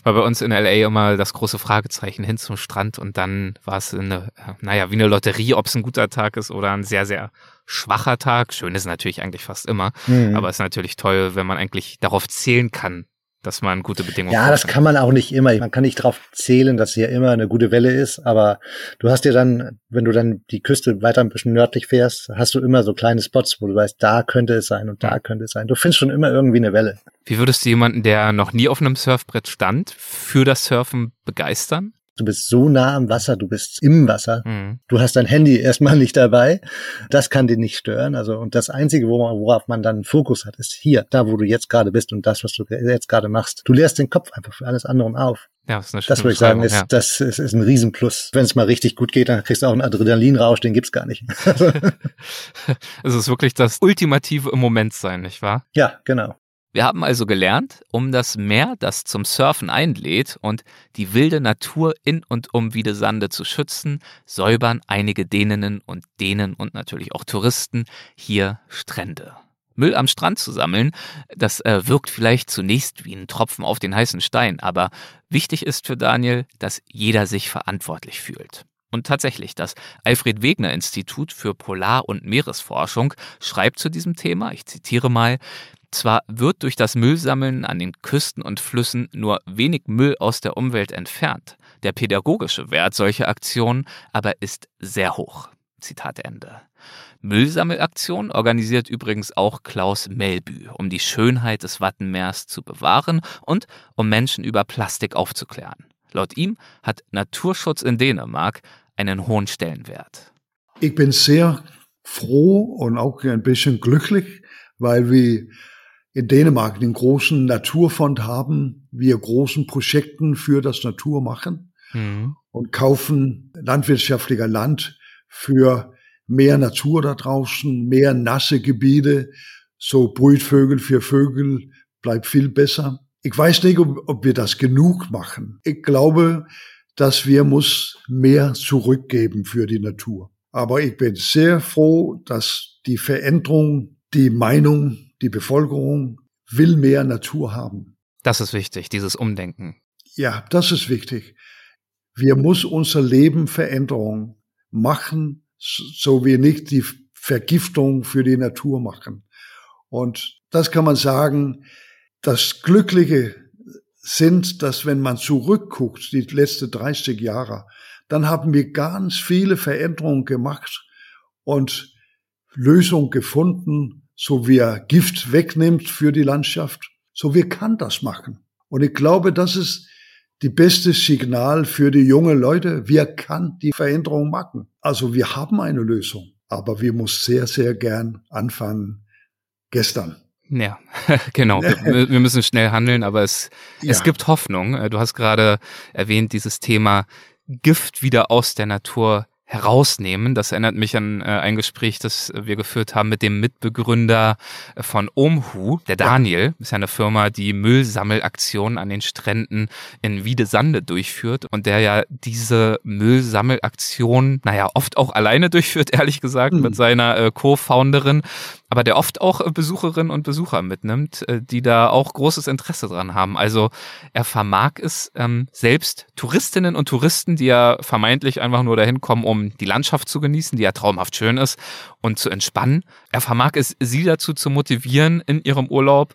war bei uns in LA immer das große Fragezeichen hin zum Strand und dann war es eine, äh, naja, wie eine Lotterie, ob es ein guter Tag ist oder ein sehr, sehr schwacher Tag. Schön ist natürlich eigentlich fast immer, mhm. aber es ist natürlich toll, wenn man eigentlich darauf zählen kann, dass man gute Bedingungen Ja, das kann man auch nicht immer. Man kann nicht darauf zählen, dass hier immer eine gute Welle ist, aber du hast ja dann, wenn du dann die Küste weiter ein bisschen nördlich fährst, hast du immer so kleine Spots, wo du weißt, da könnte es sein und da könnte es sein. Du findest schon immer irgendwie eine Welle. Wie würdest du jemanden, der noch nie auf einem Surfbrett stand, für das Surfen begeistern? Du bist so nah am Wasser, du bist im Wasser. Mhm. Du hast dein Handy erstmal nicht dabei. Das kann dich nicht stören. Also, und das Einzige, worauf man dann Fokus hat, ist hier, da wo du jetzt gerade bist und das, was du jetzt gerade machst. Du leerst den Kopf einfach für alles andere auf. Ja, das, ist eine das würde ich sagen, ist, ja. das ist, ist ein Riesenplus. Wenn es mal richtig gut geht, dann kriegst du auch einen Adrenalinrausch, den gibt's gar nicht. es ist wirklich das ultimative im Moment sein, nicht wahr? Ja, genau. Wir haben also gelernt, um das Meer, das zum Surfen einlädt und die wilde Natur in und um Wiedesande zu schützen, säubern einige Däninnen und Dänen und natürlich auch Touristen hier Strände. Müll am Strand zu sammeln, das äh, wirkt vielleicht zunächst wie ein Tropfen auf den heißen Stein, aber wichtig ist für Daniel, dass jeder sich verantwortlich fühlt. Und tatsächlich, das Alfred Wegener Institut für Polar- und Meeresforschung schreibt zu diesem Thema, ich zitiere mal, zwar wird durch das Müllsammeln an den Küsten und Flüssen nur wenig Müll aus der Umwelt entfernt, der pädagogische Wert solcher Aktionen aber ist sehr hoch. Zitat Ende. Müllsammelaktion organisiert übrigens auch Klaus Melbü, um die Schönheit des Wattenmeers zu bewahren und um Menschen über Plastik aufzuklären. Laut ihm hat Naturschutz in Dänemark einen hohen Stellenwert. Ich bin sehr froh und auch ein bisschen glücklich, weil wir in Dänemark den großen Naturfonds haben, wir großen Projekten für das Natur machen mhm. und kaufen landwirtschaftlicher Land für mehr Natur da draußen, mehr nasse Gebiete, so Brütvögel für Vögel bleibt viel besser. Ich weiß nicht, ob, ob wir das genug machen. Ich glaube, dass wir muss mehr zurückgeben für die Natur. Aber ich bin sehr froh, dass die Veränderung, die Meinung die Bevölkerung will mehr Natur haben. Das ist wichtig, dieses Umdenken. Ja, das ist wichtig. Wir muss unser Leben Veränderung machen, so wir nicht die Vergiftung für die Natur machen. Und das kann man sagen, das Glückliche sind, dass wenn man zurückguckt, die letzten 30 Jahre, dann haben wir ganz viele Veränderungen gemacht und Lösungen gefunden, so wie er Gift wegnimmt für die Landschaft, so wie kann das machen. Und ich glaube, das ist die beste Signal für die junge Leute. Wir kann die Veränderung machen. Also wir haben eine Lösung, aber wir muss sehr, sehr gern anfangen gestern. Ja, genau. Wir, wir, müssen schnell handeln, aber es, ja. es gibt Hoffnung. Du hast gerade erwähnt, dieses Thema Gift wieder aus der Natur herausnehmen. Das erinnert mich an äh, ein Gespräch, das wir geführt haben mit dem Mitbegründer von Omhu, der Daniel. Ist ja eine Firma, die Müllsammelaktionen an den Stränden in Wiedesande durchführt und der ja diese Müllsammelaktion, naja, oft auch alleine durchführt, ehrlich gesagt, mhm. mit seiner äh, Co-Founderin aber der oft auch äh, Besucherinnen und Besucher mitnimmt, äh, die da auch großes Interesse dran haben. Also er vermag es ähm, selbst Touristinnen und Touristen, die ja vermeintlich einfach nur dahin kommen, um die Landschaft zu genießen, die ja traumhaft schön ist und zu entspannen. Er vermag es, sie dazu zu motivieren, in ihrem Urlaub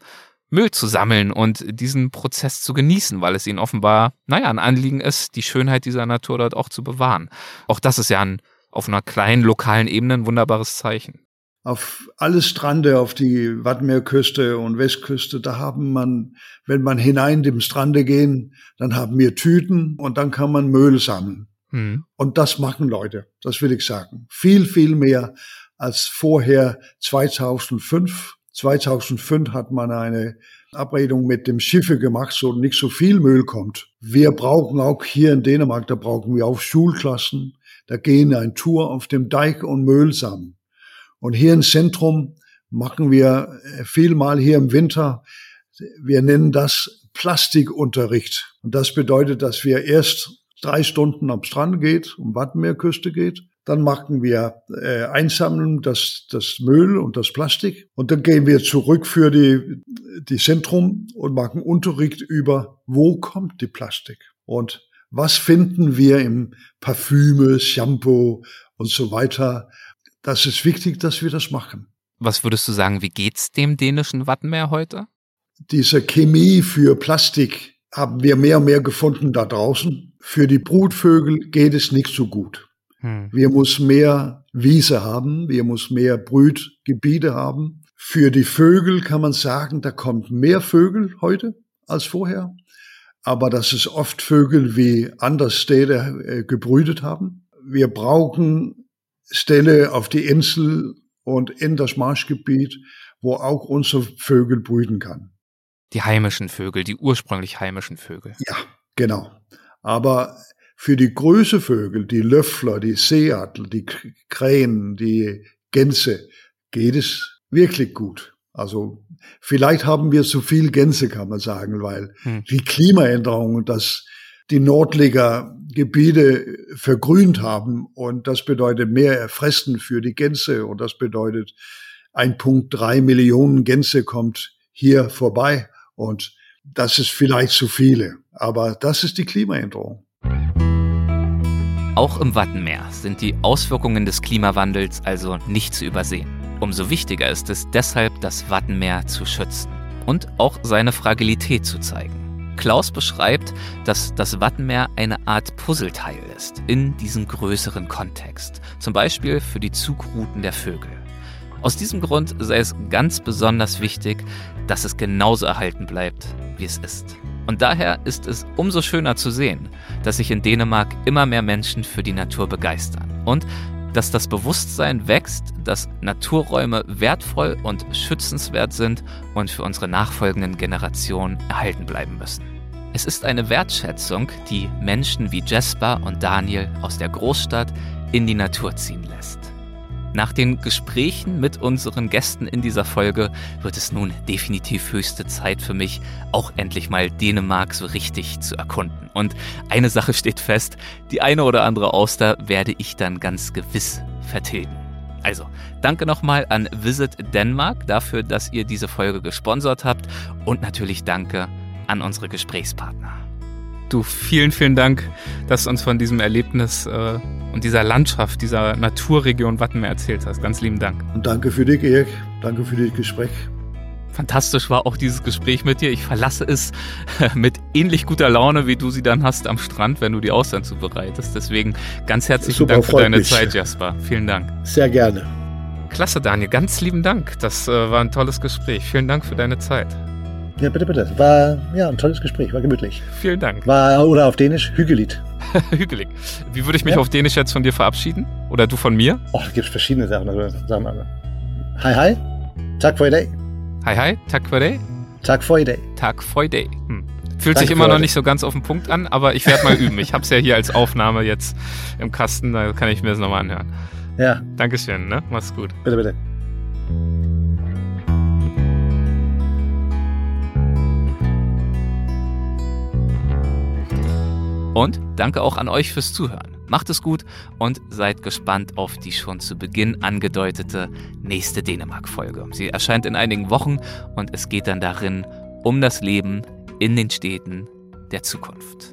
Müll zu sammeln und diesen Prozess zu genießen, weil es ihnen offenbar, naja, ein Anliegen ist, die Schönheit dieser Natur dort auch zu bewahren. Auch das ist ja ein, auf einer kleinen lokalen Ebene ein wunderbares Zeichen auf alle Strande, auf die Wattenmeerküste und Westküste, da haben man, wenn man hinein dem Strande gehen, dann haben wir Tüten und dann kann man Müll sammeln. Mhm. Und das machen Leute, das will ich sagen. Viel, viel mehr als vorher 2005. 2005 hat man eine Abredung mit dem Schiffe gemacht, so nicht so viel Müll kommt. Wir brauchen auch hier in Dänemark, da brauchen wir auch Schulklassen. Da gehen ein Tour auf dem Deich und Müll sammeln. Und hier im Zentrum machen wir äh, vielmal hier im Winter, wir nennen das Plastikunterricht. Und das bedeutet, dass wir erst drei Stunden am Strand geht, um Wattenmeerküste geht. Dann machen wir äh, einsammeln das, das Müll und das Plastik. Und dann gehen wir zurück für die, die Zentrum und machen Unterricht über, wo kommt die Plastik? Und was finden wir im Parfüme, Shampoo und so weiter? Das ist wichtig, dass wir das machen. Was würdest du sagen, wie geht's dem dänischen Wattenmeer heute? Diese Chemie für Plastik haben wir mehr und mehr gefunden da draußen. Für die Brutvögel geht es nicht so gut. Hm. Wir müssen mehr Wiese haben, wir müssen mehr Brütgebiete haben. Für die Vögel kann man sagen, da kommt mehr Vögel heute als vorher. Aber das ist oft Vögel wie anders Städte äh, gebrütet haben. Wir brauchen Stelle auf die Insel und in das Marschgebiet, wo auch unsere Vögel brüten kann. Die heimischen Vögel, die ursprünglich heimischen Vögel. Ja, genau. Aber für die größeren Vögel, die Löffler, die Seeadler, die Krähen, die Gänse, geht es wirklich gut. Also vielleicht haben wir zu viel Gänse, kann man sagen, weil hm. die Klimaänderung, das die Nordliger Gebiete vergrünt haben. Und das bedeutet mehr Fressen für die Gänse. Und das bedeutet, 1,3 Millionen Gänse kommt hier vorbei. Und das ist vielleicht zu viele. Aber das ist die Klimaänderung. Auch im Wattenmeer sind die Auswirkungen des Klimawandels also nicht zu übersehen. Umso wichtiger ist es deshalb, das Wattenmeer zu schützen und auch seine Fragilität zu zeigen. Klaus beschreibt, dass das Wattenmeer eine Art Puzzleteil ist in diesem größeren Kontext, zum Beispiel für die Zugrouten der Vögel. Aus diesem Grund sei es ganz besonders wichtig, dass es genauso erhalten bleibt, wie es ist. Und daher ist es umso schöner zu sehen, dass sich in Dänemark immer mehr Menschen für die Natur begeistern und dass das Bewusstsein wächst, dass Naturräume wertvoll und schützenswert sind und für unsere nachfolgenden Generationen erhalten bleiben müssen. Es ist eine Wertschätzung, die Menschen wie Jasper und Daniel aus der Großstadt in die Natur ziehen lässt. Nach den Gesprächen mit unseren Gästen in dieser Folge wird es nun definitiv höchste Zeit für mich, auch endlich mal Dänemark so richtig zu erkunden. Und eine Sache steht fest, die eine oder andere Auster werde ich dann ganz gewiss vertilgen. Also, danke nochmal an Visit Denmark dafür, dass ihr diese Folge gesponsert habt und natürlich danke an unsere Gesprächspartner. Du, vielen, vielen Dank, dass du uns von diesem Erlebnis äh, und dieser Landschaft, dieser Naturregion Wattenmeer erzählt hast. Ganz lieben Dank. Und danke für dich, Erik. Danke für das Gespräch. Fantastisch war auch dieses Gespräch mit dir. Ich verlasse es mit ähnlich guter Laune, wie du sie dann hast am Strand, wenn du die Austern zubereitest. Deswegen ganz herzlichen Super, Dank für deine mich. Zeit, Jasper. Vielen Dank. Sehr gerne. Klasse, Daniel. Ganz lieben Dank. Das äh, war ein tolles Gespräch. Vielen Dank für deine Zeit. Ja, bitte, bitte. War ja ein tolles Gespräch, war gemütlich. Vielen Dank. War, oder auf Dänisch, hügelig. hügelig. Wie würde ich mich ja. auf Dänisch jetzt von dir verabschieden? Oder du von mir? Oh, da gibt verschiedene Sachen. Also, sagen wir Hi, hi. Tag for i dag. Hi, hi. Tag for i dag. Tag for i dag. Tag for i dag. Hm. Fühlt Danke sich immer noch nicht so ganz auf den Punkt an, aber ich werde mal üben. Ich habe es ja hier als Aufnahme jetzt im Kasten, da kann ich mir das nochmal anhören. Ja, Dankeschön, ne? Mach's gut. bitte, bitte. Und danke auch an euch fürs Zuhören. Macht es gut und seid gespannt auf die schon zu Beginn angedeutete nächste Dänemark-Folge. Sie erscheint in einigen Wochen und es geht dann darin um das Leben in den Städten der Zukunft.